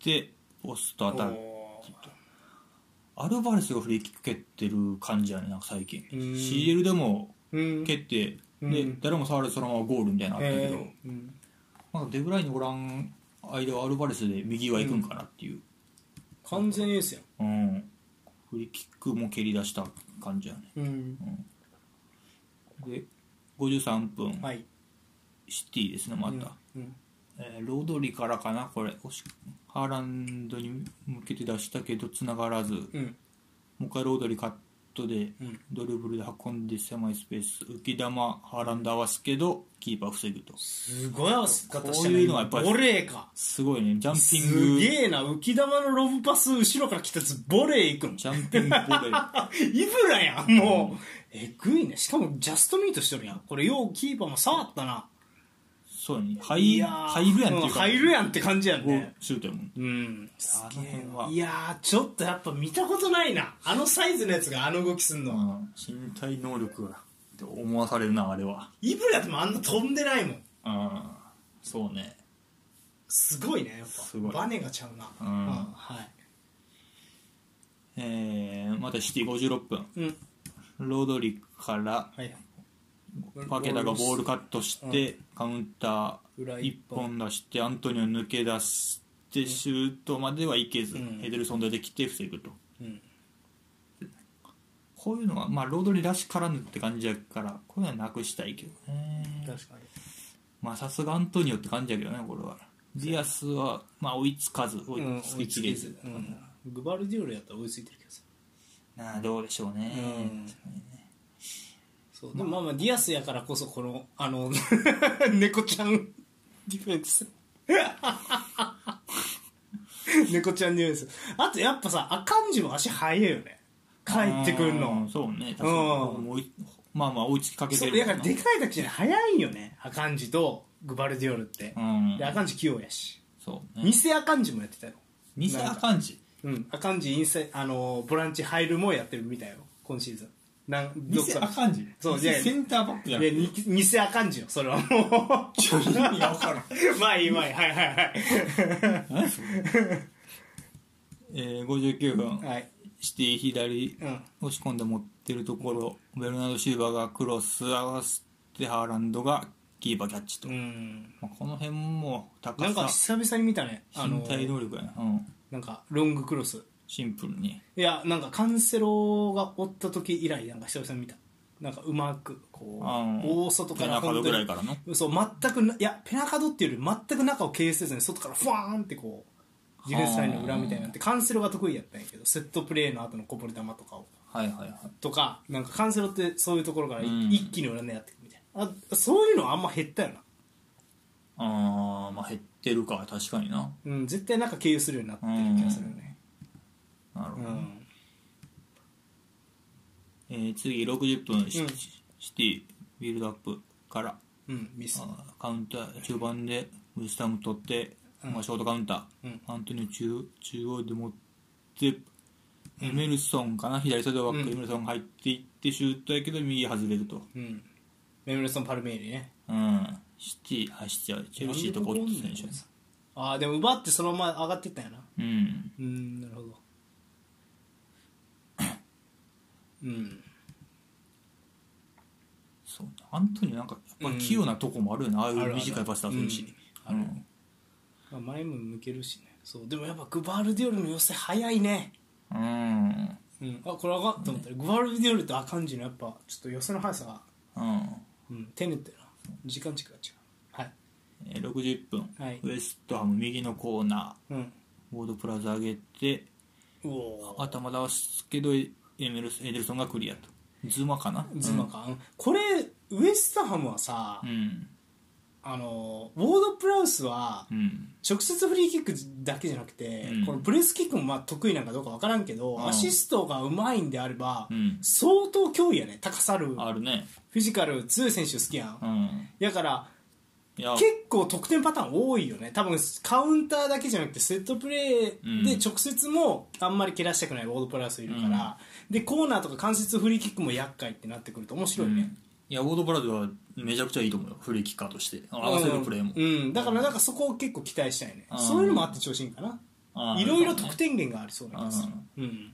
てポスト当たるおアルバレスがフリーキック蹴ってる感じやねなんか最近。うん。CL でも蹴って、うん。で誰も触るそのままゴールみたいなのあったけど、なん。かデブライにおらん間はアルバレスで右は行くんかなっていう、完全エースやん。うん。フリーキックも蹴り出した感じやねうん。で53分、はいシティですねまた、うんえーロドリからかなこれ。ハーランドに向けて出したけど繋がらず、もう一回ロドリカットでうん。ドリブルで運んで狭いスペース浮き玉ハーランド合わすけどキーパー防ぐと。すごい合わせ方したこういうのはやっぱりボレーか。すごいね。ジャンピすング。げえな浮き玉のロブパス後ろから来たやつボレーいくんジャンピングボレーイブラやんもう。えぐいね。しかもジャストミートしとるやん。これようキーパーも触ったなそうやね。入入るやんっていうか入るやんって感じやんね。ルシュートやもん。うん。すげえあの辺は。いやーちょっとやっぱ見たことないな。あのサイズのやつがあの動きすんのは、うん。身体能力が。って思わされるなあれは。イブラでもあんな飛んでないもん。うん。そうね。すごいねやっぱ。すごい。バネがちゃうな、うん。はい。えー、またシティ56分。うん。ロドリからはいはい。パケタがボールカットして、カウンター裏一1本出してアントニオ抜け出してシュートまではいけず、うん。ヘデルソン出てきて防ぐと。うん。こういうのは、まあ、ロドリらしからぬって感じやからこういうのはなくしたいけどね。確かに。まあさすがアントニオって感じやけどねこれは。ディアスは、まあ、追いつかず追い,、うんず、うん。グバルディオルやったら追いついてるけどさ。なあどうでしょうね、うんそうでもまあまあディアスやからこそこのあの 猫ちゃんディフェンス。猫ちゃんディフェンス。あとやっぱさアカンジも足速いよね。帰ってくるうのんそうね。確かに。うん。まあまあ追いつきかけてるそうだからでかいだけじゃ速いんよね。アカンジとグバルディオルって。うん。でアカンジ器用やし。そうね。偽アカンジもやってたよ。偽アカンジ？うん。アカンジインサイあのボランチ入るもやってるみたいよ。今シーズンなん偽アカンジそうじゃあセンターバックじゃなくてでに偽アカンジよそれはも ちょっと意味が分からん。う まあいいまあいい。はいはい何それ？えー、59分はいはい。シティ左。うん。押し込んで持ってるところ。ベルナード・シルバーがクロス合わせてハーランドがキーパーキャッチと、うん。まあ、この辺も高なんかさ久々に見たね。あの身体能力やな、うん、なんかロングクロスシンプルに。いやなんかカンセロがおった時以来なんか久々に見た。なんかうまくこう大外からペナカドぐらいからの？そう全くないやペナカドっていうより全く中を経由せずに外からフワーンってこうディフェンスラインの裏みたいになってカンセロが得意やったんやけどセットプレーの後のこぼれ球とかを。はいはいはい。とかなんかカンセロってそういうところからうん。一気に裏狙っていくみたいな、あそういうのはあんま減ったよな、あーまあ減ってるか確かにな。うん、絶対中経由するようになってる気がするよね。うなるほど、ん。えー次60分シ,、うん。シティビルドアップから。うんミス。カウンター中盤でウェスタム取って、うん。まあ、ショートカウンター、うん。アントニオ中中央で持ってエメルソンかな？左サイドバック、うん。エメルソン入っていってシュートやけど右外れると。うん。メムルソン・パルメーリね。うん。シティあシティはチェルシーとかオット選手。ああでも奪ってそのまま上がっていったんやな。うん。うんなるほどうん。そうアントニオなんかやっぱ器用なとこもあるよね、ああいう短いパス出せるし。うん。あるまあ、前も向けるしね。そうでもやっぱグバルディオルの寄せ早いね。うん、うん。うん、あこれあかんと思ったらグバルディオルとアカンジのやっぱちょっと寄せの速さが、うん。うん、テネってな。時間軸が違う。はい。えー60分、はい。ウエストハム右のコーナうん。ーボードプラザ上げて。頭出すけどエメルスエデルソンがクリアと。ズマかな？ズマか、これウエスタハムはさ、うん。あのウォードプラウスはうん。直接フリーキックだけじゃなくて、うん。このプレスキックもまあ得意なんかどうか分からんけど、うん。アシストがうまいんであれば、うん。相当脅威やね。高さる。フあるね。ィジカル強い選手好きやん、うん。だから結構得点パターン多いよね。多分カウンターだけじゃなくてセットプレーで直接もあんまり蹴らしたくないウォードプラウスいるから、でコーナーとか間接フリーキックも厄介ってなってくると面白いね、いやウォードブラズはめちゃくちゃいいと思うよ。フリーキッカーとして。合わせるプレーも、うん、うんだからなんかそこを結構期待したいね、うん。そういうのもあって調子いいんかな。いろいろ得点源がありそうな気がする。うん。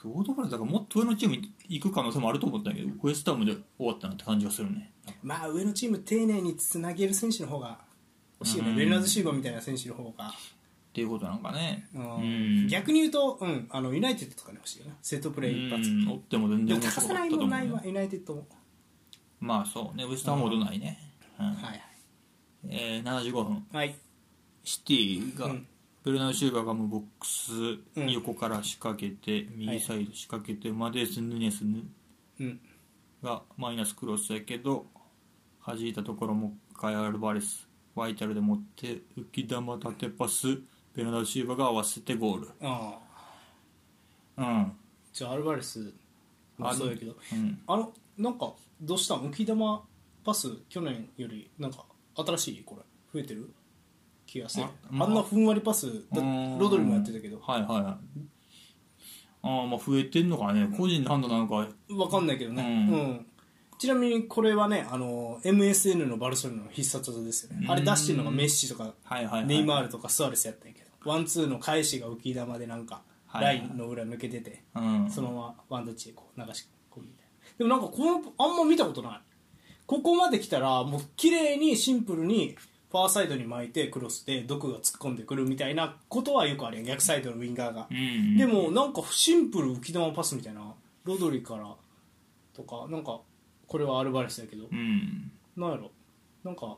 そう。ウォードブラズだからもっと上のチームに行く可能性もあると思ったんやけどウエスタムで終わったなって感じがするね。まあ上のチーム丁寧につなげる選手の方が欲しいよね、うん。ベルナード・シーバーみたいな選手の方が、っていうことなんかね。うんうん。逆に言うと、うん、あのユナイテッドとかに欲しいよなセットプレー一発、うんおっても全然面白かったと思うよ。もんないわユナイテッドも、まあそうねウエストハムほどないね、うん。はいえー、75分。はい。シティが、うん。ベルナード・シューバーがもうボックスうん横から仕掛けて、右サイド仕掛けて、マテウス・ヌネスうん。がマイナスクロスやけど弾いたところもカイアルバレスバイタルで持って浮き玉縦パスベルナード・シューバーが合わせてゴール。ああ。うん。じゃあアルバレスもそうやけど。うん。あのなんかどうした？ん浮き玉パス去年よりなんか新しい？これ。増えてる？気がする。あんなふんわりパスロドリもやってたけど。はいはいはい。ああまあ増えてんのかね。個人の判断なのか。わかんないけどね、うん。うんちなみにこれはねあの MSN のバルセロナの必殺技ですよね。あれ出してるのがメッシとかネイマールとかスアレスやったんやけどワンツーの返しが浮き玉でなんかハイラインの裏抜けてて、うん。そのままワンタッチでこう流し込むみたいな。でもなんかこのあんま見たことない。ここまで来たらもう綺麗にシンプルにファーサイドに巻いてクロスでドクが突っ込んでくるみたいなことはよくあるやん。逆サイドのウィンガーが、うん。でもなんかシンプル浮き玉パスみたいな。ロドリから。とかなんかこれはアルバレスだけど、うん。なんやろ？なんか。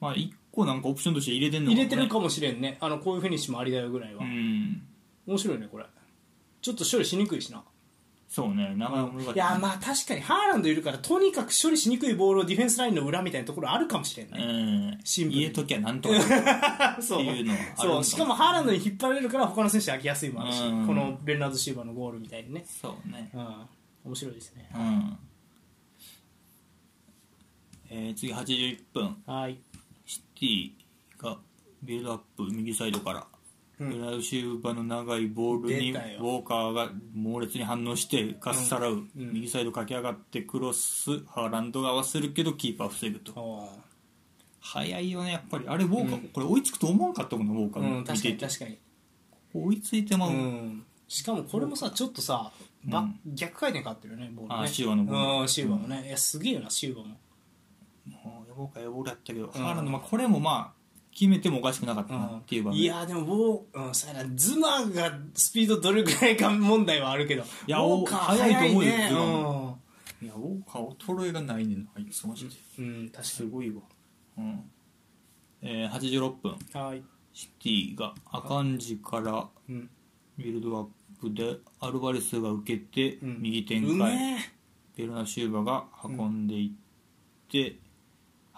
まあ一個なんかオプションとして入れてんのかもね。入れてるかもしれんね。あのこういうフィニッシュもありだよぐらいは、うん。面白いねこれ。ちょっと処理しにくいしな。そうね。なかなか難しいいやまあ確かにハーランドいるからとにかく処理しにくいボールをディフェンスラインの裏みたいなところあるかもしれんね、うん。シンプルに。入れときゃなんとか。ってそういうのはあるそう。しかもハーランドに引っ張られるから他の選手飽きやすいもあるし、うん。このベルナード・シーバーのゴールみたいにね、そうね。うん、面白いですね。うんえー次81分。はい。シティがビルドアップ右サイドから。うん。ベルナード・シューバの長いボールにウォーカーが猛烈に反応してかっさらう、うん。右サイド駆け上がってクロスハーランドが合わせるけどキーパー防ぐと。お早いよねやっぱり。あれウォーカー、これ追いつくと思わんかったもんなウォーカー。うん確かに確かに。追いついてまう、うん。しかもこれもさちょっとさ、逆回転かかってるよねボールね。あシューバのボールうんシューバもね。いやすげえよなシューバももうウォーカーやボールやったけど、ハーランド、まあ、これもまあ決めてもおかしくなかったなっていう場面。いやでもウォー、うん、さやな。ズマがスピードどれぐらいか問題はあるけど。いやウォーカー速いと思うよね。ズマ。いやウォーカー衰えがないねん。なあいつマジで、うん、うん、確すごいわ。うん。えー、86分。はい。シティがアカンジからうん。ビルドアップでアルバレスが受けてうん。右展う開、めえ。ベルナシューバが運んでいって、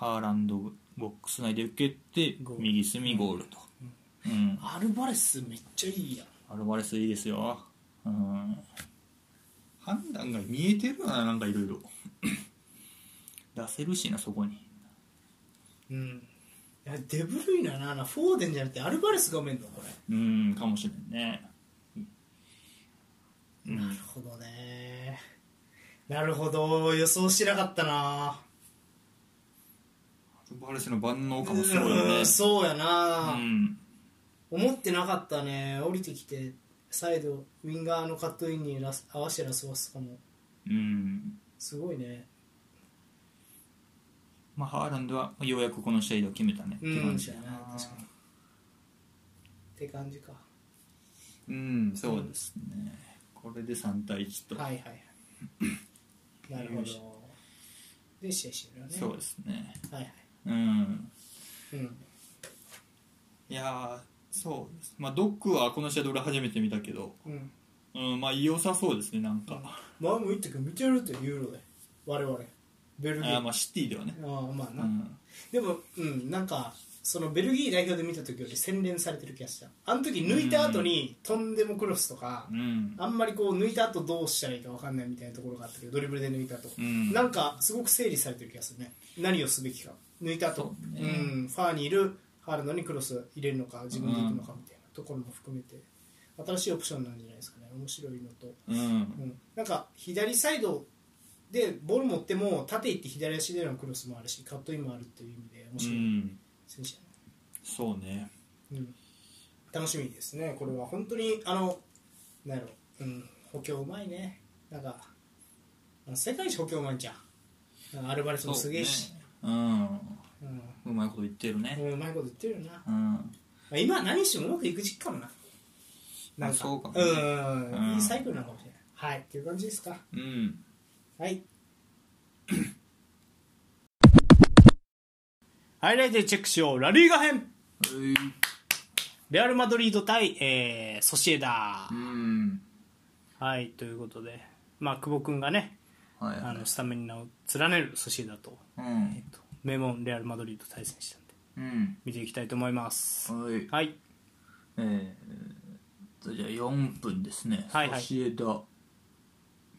ハーランドボックス内で受けて右隅ゴールと、うん。アルバレスめっちゃいいやん。アルバレスいいですよ、うん、判断が見えてるよななんかいろいろ。出せるしなそこに。うん。いやデブルイナななフォーデンじゃなくてアルバレスがめんのこれ。うんかもしれんね。うん。なるほどね。なるほど。予想してなかったなアルバレスの万能かもすごいよね。うんそうやな、うん。思ってなかったね。降りてきてサイドウィンガーのカットインにラス合わせてラスボスとかも。うん。すごいね。まあ、ハーランドはようやくこの試合では決めたね、うんって感じ。な。確かに。って感じか。うんそうですね。これで3対1と、はいはいはい。なるほど。で試合終了ね。そうですね。はいはいうん。うん。いやーそう。ですまあドックはこの試合で俺初めて見たけど。うん。うんまあ良さそうですねなんか、前も言ったけど見てるってユーロで我々。ベルギーあーまあシティではね。ああまあな、うん。でもうんなんかそのベルギー代表で見た時より洗練されてる気がした。あの時抜いた後にとんでもクロスとか、うん。あんまりこう抜いた後どうしたらいいか分かんないみたいなところがあったけどドリブルで抜いた後、うん。なんかすごく整理されてる気がするね。何をすべきか。抜いた後。そうね。うん、ファーにいるハールドにクロス入れるのか自分で行くのかみたいなところも含めて。新しいオプションなんじゃないですかね。面白いのと、うん。うん、なんか左サイドでボール持っても縦行って左足でのクロスもあるしカットインもあるっていう意味で面う白い。ん選手そうね。うん、楽しみですね。これは本当にあのなんやろ、うん、補強うまいね。なんか世界一補強うまいんじゃんアルバレスもすげえし。そうねうん。う,、うまいこと言ってるね。ん、うまいこと言ってるよな、まうん。あ、今は何してもうまくいく時期かもな。なんかまあそうかうん。いいサイクルなのかもしれない。はい。っていう感じですか。うん。はい。ハイライトでチェックしよう。ラリーガ編。レアル・マドリード対、えーソシエダ。う。ん。はい、ということで、まあ、久保君がね、はいあのスタメンを連ねるソシエダと、うえっんと、名門レアル・マドリード対戦したんで、うん。見ていきたいと思います。はい。はい。えーとじゃあ4分ですね。はいはい。ソシエダ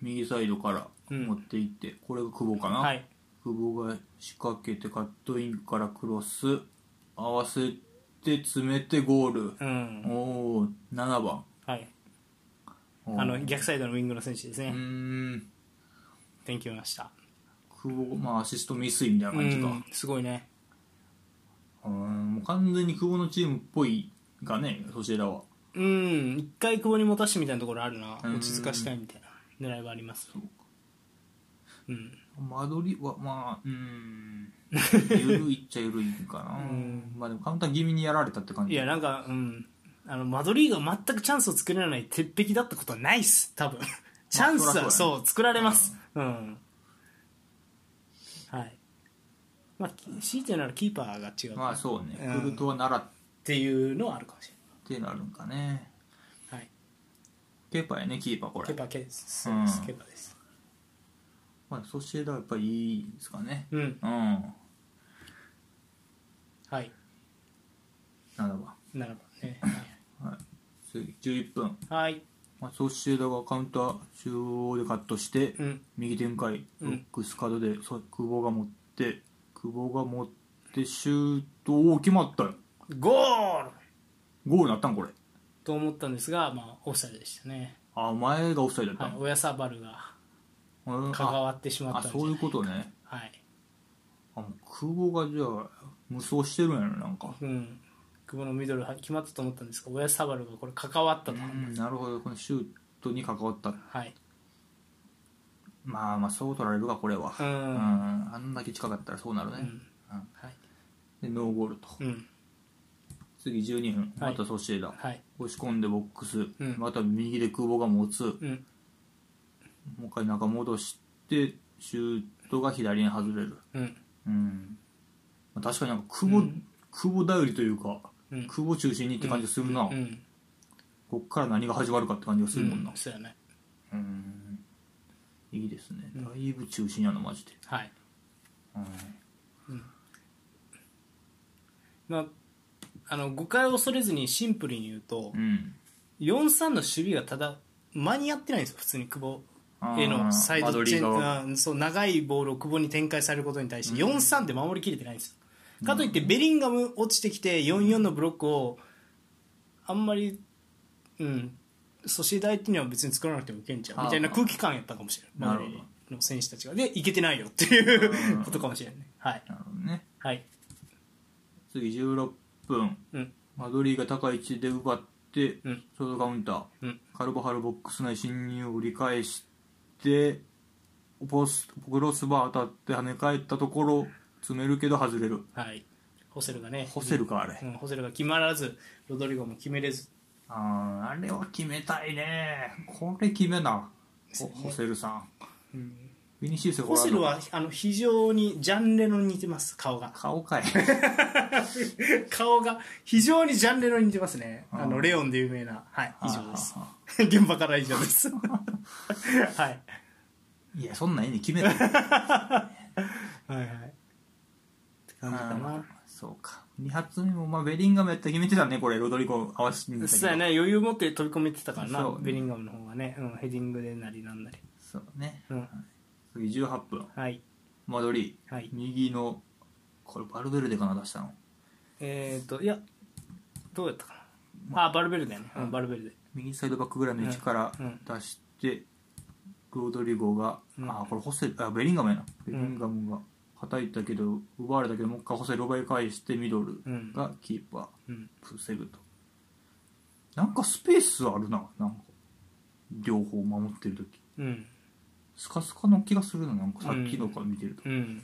右サイドからうん持っていって、これが久保かな、はい。久保が仕掛けてカットインからクロス合わせて詰めてゴール、うん。おお7番はい。あの、逆サイドのウィングの選手ですね。ん点決めました。久保まあアシスト未遂みたいな感じかうん、すごいね。うんもう完全に久保のチームっぽいがねソシエダはうん、一回久保に持たしてみたいなところあるな。うん落ち着かしたいみたいな狙いはあります。そうかうん。間取りはまあうーん 緩いっちゃ緩いかな、んまあでもカウンター気味にやられたって感じいや、なんか、うん。あの、マドリーが全くチャンスを作れない鉄壁だったことはないっす、多分。チャンスは、そりゃそそう、作られます。うん。はい。まあ、強いて言うならキーパーが違う。まあそうね、うんクルトは習っっていうのはあるかもしれてなるんかねない。はい。ケーパーやねキーパーこれケーパーケです、うんケーパーです。まあ、ソシエダはやっぱりいいですかね。うん。うん。はい。7番、7番ね。はい、次11分、はい。まあ、ソシエダがカウンター中央でカットして、うん。右展開うん。ロックスカードで、そ久保が持って久保が持ってシュートおお決まったよ。ゴール！ゴールなったんこれ。と思ったんですが、まあ、オフサイドでしたね、あ前がオフサイドだったはい、の、親サバルが。うん関わってしまったんじゃないあそういうことね。はい。あもう久保がじゃあ無双してるんやろなんか。うん、久保のミドルは決まったと思ったんですが親サバルがこれ関わったと、うんなるほどこのシュートに関わった。はい。まあまあそう取られるかこれは。うん。うんあんだけ近かったらそうなるね、うん。うん。はい。でノーゴールと。うん。次12分はい。またソシエダ、はい。押し込んでボックス、ん。また右で久保が持つ、うんもう一回中戻してシュートが左に外れる。うん。うん、まあ、確かになんか久保、久保頼りというか、うん。久保中心にって感じがするな、うん。こっから何が始まるかって感じがするもんな。そうやね。うん。いいですね。だいぶ中心やなマジで、はい。うん。まああの誤解を恐れずにシンプルに言うと、うん。4-3の守備がただ間に合ってないんですよ普通に久保へのサイマドドチェンリー側あそう長いボールを久保に展開されることに対して4-3で守りきれてないんですよ。かといってベリンガム落ちてきて4-4のブロックをあんまりうんソシエダ相手には別に作らなくてもいけんちゃうみたいな空気感やったかもしれない。なるほど。マドリーの選手たちが。でいけてないよっていう ことかもしれないね。はい。なるほどね。はい。次16分。うん。マドリーが高い位置で奪って、うん。ショートカウンター、うん。カルバハルボックス内侵入を折り返してポスクロスバー当たって跳ね返ったところ詰めるけど外れる。はい。ホセルがね。ホセルかあれ、うん、ホセルが決まらずロドリゴも決めれず。あーあれは決めたいね。これ決めな。ホホセルさん、ビニシウスがホセルはあの非常にジャンレノに似てます顔が。顔かい。顔が非常にジャンレノに似てますね。あのレオンで有名な。はい以上です。あ 現場から以上です。はい。いやそんなんいいね決めたはいはい。って感じかな。そうか。2発目もまあベリンガムやったら決めてたねこれ。ロドリゴ合わせてみうやね。余裕持って飛び込めてたからなそうベリンガムの方がね、うん、ヘディングでなりなんなり。そうね。うん次18分。はい。マドリー、はい。右のこれバルベルデかな出したの。えっ、ー、といやどうやったかな。あバルベルデやね、うん、バルベルデ。右サイドバックぐらいの位置から出して、ロドリゴが、うん。あこれホセあベリンガムやな。ベリンガムが叩いたけど奪われたけどもう一回ホセル奪い返してミドルうん。がキーパー。うん。防ぐと、なんかスペースあるな。なんか両方守ってる時。うんスカスカの気がするななんかさっきのから見てると、うん。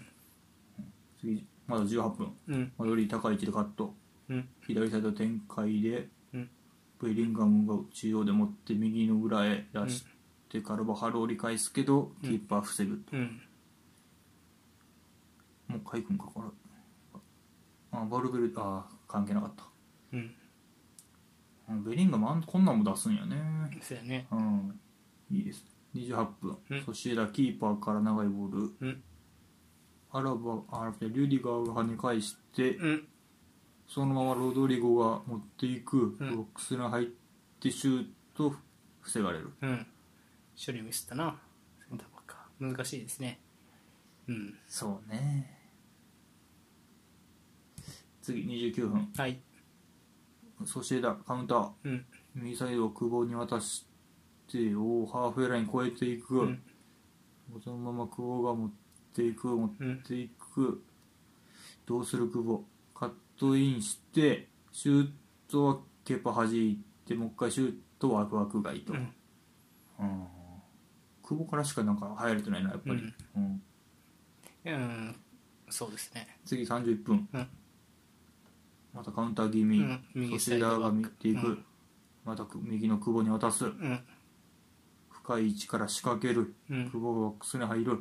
次まだ18分。うん。マドリー高い位置でカット。うん。左サイド展開で、うん。ベリンガムが中央で持って右の裏へ出して、カルバハル折り返すけどキーパー防ぐと、うん。もう一回行くんかこれ。あバルベルデ関係なかった。うん。うんベリンガムあんこんなんも出すんやね。そうやね。うん。いいです28分、うん。そしてキーパーから長いボール、うん。アラバあラリュディガーが跳ね返して、うん。そのままロドリゴが持っていく、うん。ボックスに入ってシュート防がれる。うん。処理ミスったな。センターバックか難しいですね。うん。そうね。次29分。はい。ソシエダカウンター。うん。右サイドを久保に渡しておーハーフウェイライン越えていく、うん。そのまま久保が持っていく持っていく、どうする久保？カットインしてシュートはケパ弾いてもう一回シュートワクワクがいいと、うん。うん。久保からしかなんか入れてないなやっぱり、うん。うん。そうですね。次31分、うん。またカウンター気味、うん右ソシエダが見ていく、うん。また右の久保に渡す。うん深い位置から仕掛ける、うん。久保がボックスに入る。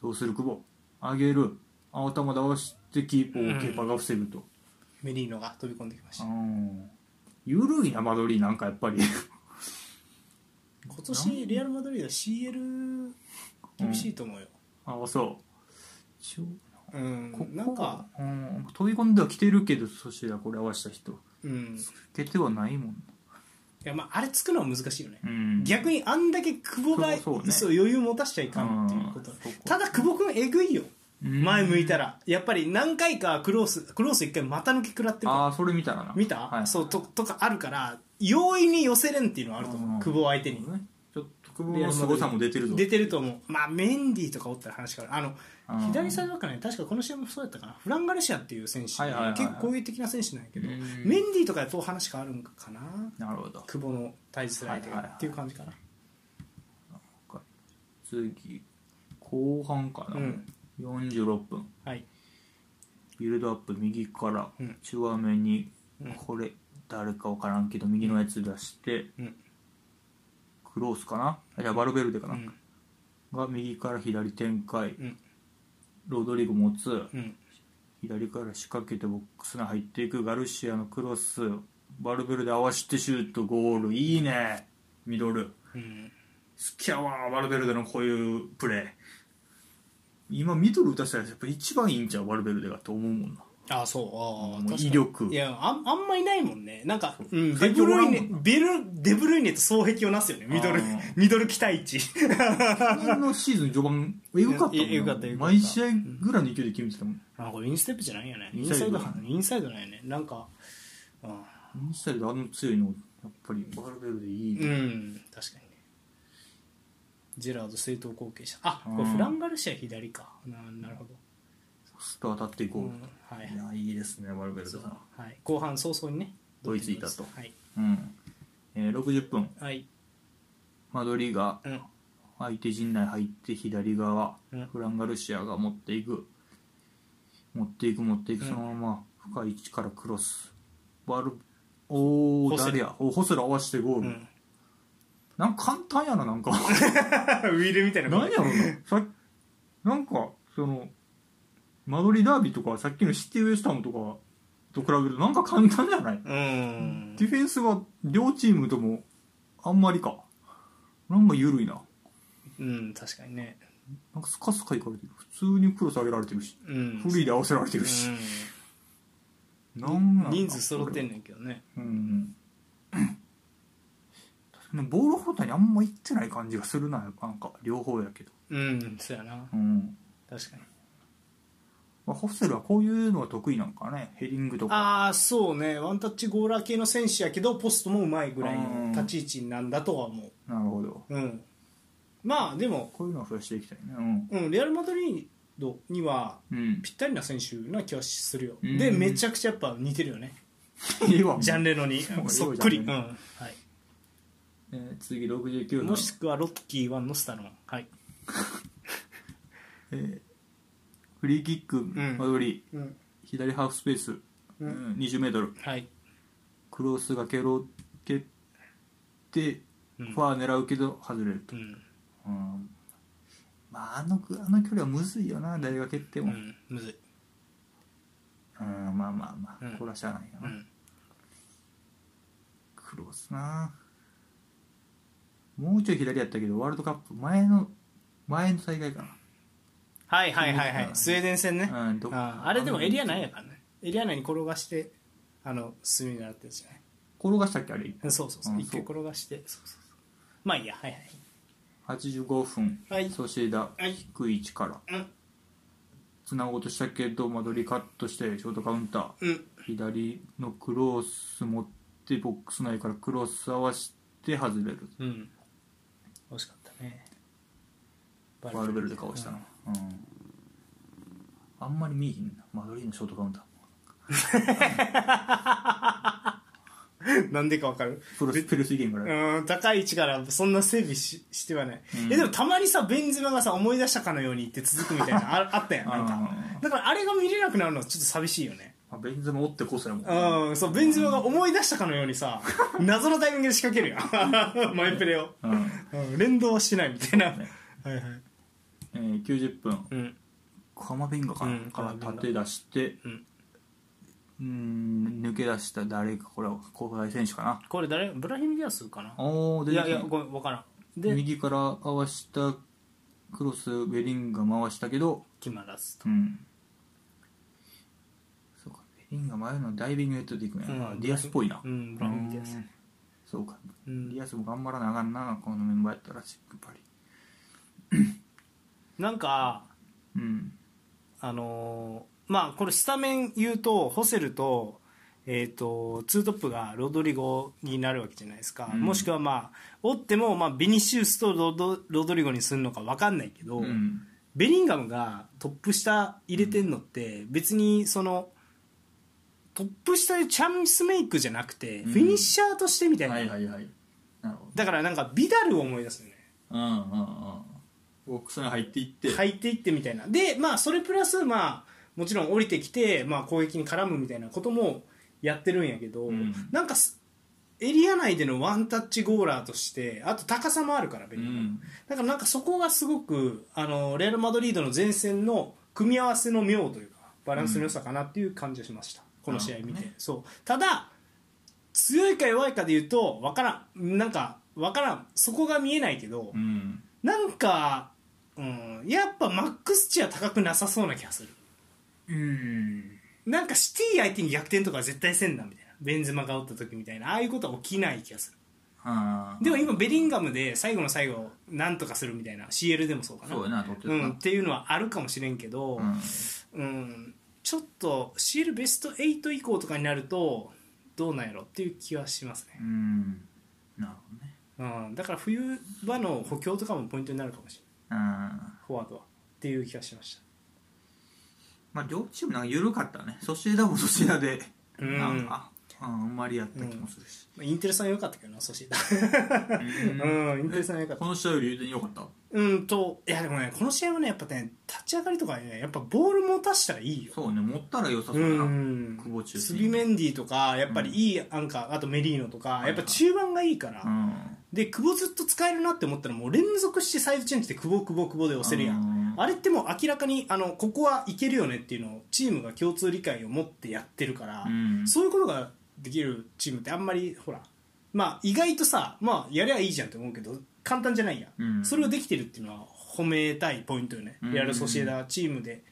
どうする？久保。上げる。青玉倒してキーパーをケーパーが防ぐと、メリーノが飛び込んできました。うん。ゆるいな間取りなんかやっぱり。今年レアル・マドリードは CL 厳しいと思うよ。ああそう。うん。ここなんかうん、飛び込んでは来てるけどそしてこれ合わせた人うん。いつけてはないもんやまああれつくのは難しいよね。うん。逆にあんだけ久保がそうね。そう余裕持たしちゃいかんっていうこと。ただ久保君えぐいよ。うん。前向いたら。やっぱり何回かクロースクロース一回股抜き食らってるああそれ見たらな。見た、はい、そうととかあるから容易に寄せれんっていうのはあると思う、うん。久保相手に、ね久保の凄さも出てるぞ出てると思う。まあメンディーとかおったら話からあのうん左サイドバックね確かこの試合もそうやったかな。フランガルシアっていう選手、はいはいはいはい。結構攻撃的な選手なんやけど、うん。メンディーとかだと話変わるんかな。なるほど。久保の対峙する相手が、はいはいはいっていう感じかな。次後半かな、うん。46分。はい。ビルドアップ右からうん。中和面にうん。これ誰か分からんけど右のやつ出してうんクロースかな？あじゃあバルベルデかな、うん。が右から左展開。うん。ロドリゴ持つ。うん。左から仕掛けてボックスに入っていくガルシアのクロス。バルベルデ合わせてシュートゴール。いいね。ミドル。好うん。きやわバルベルデのこういうプレー。今ミドル打たせたらやっぱ一番いいんちゃう？バルベルデがと思うもんなあそう。ああもう確かに。威力。いやあんあんまいないもんね。なんか、うん、デ最ブルイネベルデブルイネと双璧をなすよね。ミドルミドル期待値。去年のシーズン序盤えよかったもかった毎試合ぐらいの勢いで決めてたもん。あこれインステップじゃないよね。インサイド。サインサイドなんやね。なんかインスタイルであの強いのやっぱり。バルベルデいい、うん、うん、確かにね。ジェラード正統後継者。あこれうん。フランガルシア左か。ななるほど、スと当たっていこう、うんはい。いやいいですねバルベルデさんはい、後半早々にね追いついたと。はい、うん、えー60分。はい。マドリーがうん。相手陣内入って左側、うん。フランガルシアが持っていく。持っていく持っていくうん。そのまま深い位置からクロス。バルおお誰やおホセル合わせてゴール、うん、なんか簡単やななんか。ウィルみたいな何やろな。さなんかそのマドリーダービーとかさっきのシティウエスタムとかと比べるとなんか簡単じゃない？うん。ディフェンスが両チームともあんまりか。なんか緩いな。うん確かにね。なんかスカスカいかれてる。普通にクロス上げられてるし。うん。フリーで合わせられてるし、なんなんだ人数揃ってんねんけどね。うん。確かにボールホーにあんま行ってない感じがするな。なんか両方やけど。うんそうやな。うん。確かにまあ、ホッセルはこういうのが得意なんかねヘディングとか。ああそうね。ワンタッチゴーラー系の選手やけどポストもうまいぐらいの立ち位置なんだとは思なるほど。ううん。まあでも、こういうのは増やしていきたいね。うん、レアル・マドリードにはうん、うん、ぴったりな選手な気はするよ、うん。でめちゃくちゃやっぱ似てるよね。ジャンレノに。そっくり、うん。はい、えー次69分もしくはロッキー1のスタロンはい、えーフリーキックん。マドリー、うん。左ハーフスペース、うん、20メートル。はい。クロスが蹴ろ蹴って、うん。ファー狙うけど外れると、うん。うん。まああのあの距離はむずいよな誰が蹴っても、うん。むずい、うん、まあまあまあ、うん。これはしゃあないよな、うん、クロスな。もうちょい左やったけどワールドカップ前の前の大会かはいはいはいはうん。いスウェーデン戦ね、な、うん、どああれでもエリア内やからね。エリア内に転がしてあの隅になってるじゃない？転がしたっけあれ？そうそうそう。うん一回転がしてそうそうそう。まあいいやはいはい。85分、はい。ソシエダはい。低い位置から。うん。つなごうとしたけどマドリーカットしてショートカウンター。うん。左のクロス持ってボックス内からクロス合わせて外れる。うん。惜しかったね。バルベルで。かわしたな、うんあんまり見えひんな。マドリーのショートカウンター なんでかわかる？プロスペルスいけんから。うん高い位置からそんな整備ししてはない、うん。えでもたまにさベンゼマがさ思い出したかのように言って続くみたいなあ あったやんなんか。うんだからあれが見れなくなるのはちょっと寂しいよね。まあベンゼマおってこそやもんなうんそうベンゼマが思い出したかのようにさ謎のタイミングで仕掛けるやん。マイプレを、うん。うん、連動はしないみたいな、ね。はいはいえー90分。うん。カマビンガかな、うんからカマビンガ。縦出して。うん。うん抜け出した誰かこれは交代選手かな？これ誰？ブラヒミディアスかな？おおいやいやごめん分からん。で右から合わしたクロスベリンが回したけど決まらずうん。そうかベリンガム前のダイビングヘッドでいくんやな、うん。ディアスっぽいな。うんブラヒムディアス。うん。そうか、うん。ディアスも頑張らなあかんなこのメンバーやったらやっぱりなんかうん。あのーまあこれスタメン言うとホセルと,、えー、とツートップがロドリゴになるわけじゃないですか、うん。もしくはまあおっても、まあ、ビニシウスとロドロドリゴにするのか分かんないけど、うん。ベリンガムがトップ下入れてんのって別にそのトップ下でチャンスメイクじゃなくてうん。フィニッシャーとしてみたいな、だからなんかビダルを思い出すよね。どうんうんうんボックスに入っていって。入っていってみたいな。でまあそれプラスまあもちろん降りてきて、まあ、攻撃に絡むみたいなこともやってるんやけど、うん。なんかすエリア内でのワンタッチゴーラーとしてあと高さもあるからベうリンガムんだからなんかそこがすごくあのレアル・マドリードの前線の組み合わせの妙というかバランスの良さかなっていう感じがしました、この試合見て、ねそう。ただ強いか弱いかで言うと分からん。なんか分からん。そこが見えないけど、うん。なんか、うん、やっぱマックス値は高くなさそうな気がする。うん。なんかシティ相手に逆転とかは絶対せんなみたいな。ベンゼマがおった時みたいな。ああいうことは起きない気がする。でも今ベリンガムで最後の最後なんとかするみたいな。CL でもそうかな。そうやな取ってたうん、っていうのはあるかもしれんけど、うん。うんちょっと CL ベスト8以降とかになるとどうなんやろっていう気はしますね、うん。なるほどね。うん、だから冬場の補強とかもポイントになるかもしれないうん。フォワードはっていう気がしました。まあ両チームなんか緩かったね。ソシエダもソシエダでうん。なんかああんまりやった気もするし。まあインテルさんは良かったけどなそしてうん。うんインテルさんは良かった。この試合より良かった？うんといやでもねこの試合はねやっぱね立ち上がりとかねやっぱボール持たしたらいいよ。そうね持ったら良さそうな、ん。久保中ス心ビメンディとかやっぱりいいアンカーあとメリーノとかやっぱ中盤がいいから、うんで久保ずっと使えるなって思ったらもう連続してサイドチェンジで久保久保久保で押せるやん、うん。あれってもう明らかにあのここはいけるよねっていうのをチームが共通理解を持ってやってるから、うん。そういうことができるチームってあんまりほらまあ意外とさまあやりゃいいじゃんって思うけど簡単じゃないや、うん。それをできてるっていうのは褒めたいポイントよね、うん。レアル・ソシエダチームで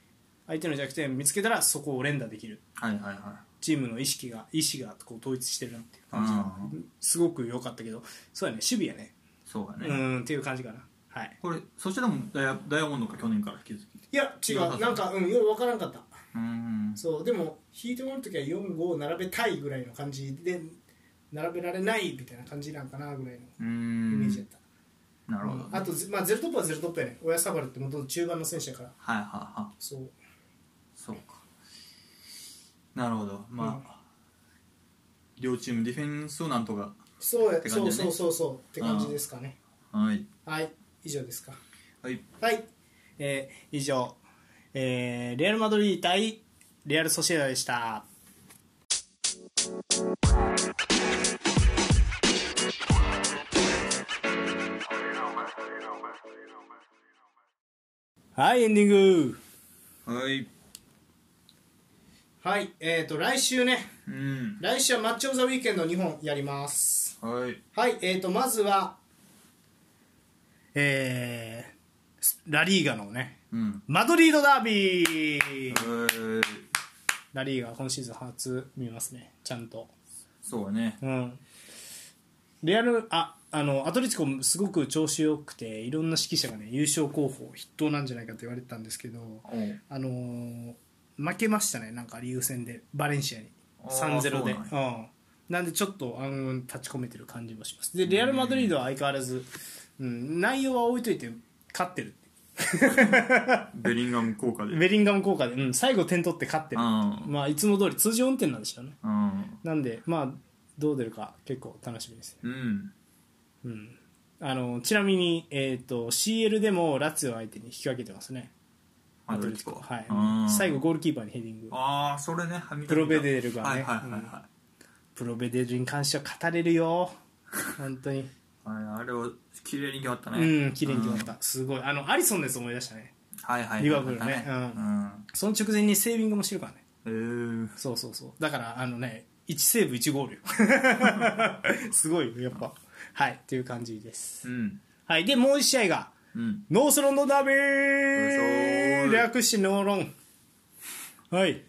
相手の弱点を見つけたらそこを連打できる。はいはいはチームの意識が意思がこう統一してるなっていう感じが。うすごく良かったけどそうやね。守備やね。いそうだね、うんっていう感じかな。はい。これそちらもダイヤダイヤモンドか去年から引き続き？いや違う。なんかうんよく分からんかった。うん。そうでも引いてもらう時は45を並べたいぐらいの感じで並べられないみたいな感じなんかなぐらいのうイメんージやった、なるほど、ね。あと、ぜまあ、ゼロトップはゼロトップやね。親サバルって元々中盤の選手やから。はいはいはい。そうなるほど。まあ、両チームディフェンスをなんとかそうや、ねそうそうそうそうって感じですかね。はい。はい以上ですか。はい。はい、えー以上、えーレアル・マドリード対レアル・ソシエダでした。はいエンディング。はいはいえー、と来週ね。うん。来週はマッチ・オブ・ザ・ウィーケンド2本やります。はい。はいえー、とまずはえー、ラリーガのねうん。マドリードダービー。はい。ラリーガ今シーズン初見ますねちゃんと。そうね。うん。レアルああのアトレティコもすごく調子よくていろんな指揮者がね優勝候補筆頭なんじゃないかと言われてたんですけどあのー負けましたねなんかリーグ戦でバレンシアに。あー3-0で。そううん。なんでちょっとあの立ち込めてる感じもします。でレアル・マドリードは相変わらず、うん、内容は置いといて勝ってる。ベリンガム効果で。ベリンガム効果で、うん、最後点取って勝ってる。うん。まあいつも通り通常運転なんでしょうね。うん。なんでまあどう出るか結構楽しみですね、うん。うん、あのちなみに、えー、と CL でもラツィオ相手に引き分けてますねアトレティコは。い。うん。最後ゴールキーパーにヘディング。ああそれねプロベデルがね。プロベデルに関しては語れるよ。本当に。あれを綺麗に決まったね。うん綺麗に決まった、すごい。あのアリソンのやつ思い出したね。はいはい。はいリバプールね。ううん。ん。その直前にセービングもしてるからね。えー。そうそうそう。だからあのね1セーブ1ゴールよ。すごいよやっぱ。はい。っていう感じです。うん。はい。でもう1試合がうん。ノースロンドンダービー！略してノーロン。はい。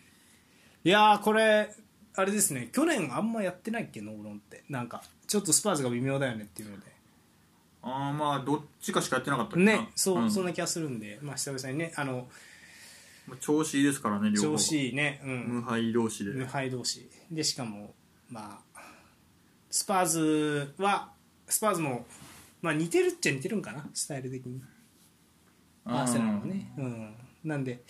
いやーこれあれですね。去年あんまやってないっけ？ノーロンって。なんかちょっとスパーズが微妙だよねっていうので。ああまあどっちかしかやってなかったっねそう、ん。そんな気がするんで、まあ、久々にねあのまあ調子いいですからね両方調子いいね、うん、無敗同士で。無敗同士。でしかもまあスパーズはスパーズも、まあ、似てるっちゃ似てるんかなスタイル的に。アーセナルはね、うん、なんで、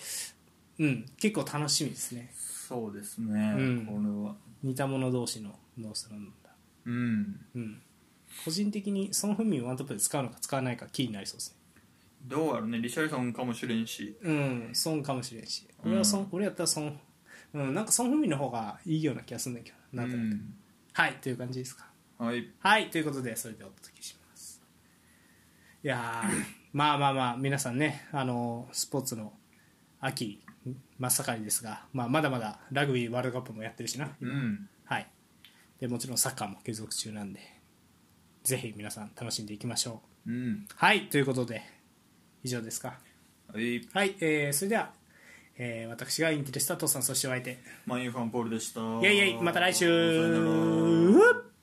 うん、結構楽しみですね。そうですね、うん。これは。似た者同士のノースロンダうん。うん。個人的にソン・フンミンをワントップで使うのか使わないか気になりそうですね。どうやろうね。リシャリソンかもしれんし。うん。ソンかもしれんし。うん。俺はソン、俺やったらソン、うん、なんかソン・フンミンの方がいいような気がするんだけどなんとなく、うん。はいという感じですか。はい。はいということでそれでお届けしますいやーまあまあまあ皆さんねあのスポーツの秋真っ盛りですが、まあ、まだまだラグビーワールドカップもやってるしな、うん。はい。でもちろんサッカーも継続中なんでぜひ皆さん楽しんでいきましょう。うん。はいということで以上ですか。はい。はい、えーそれでは、えー私がインテレスタ父さんそしてお相手。マインファンポールでした。イェイイェイまた来週。さよなら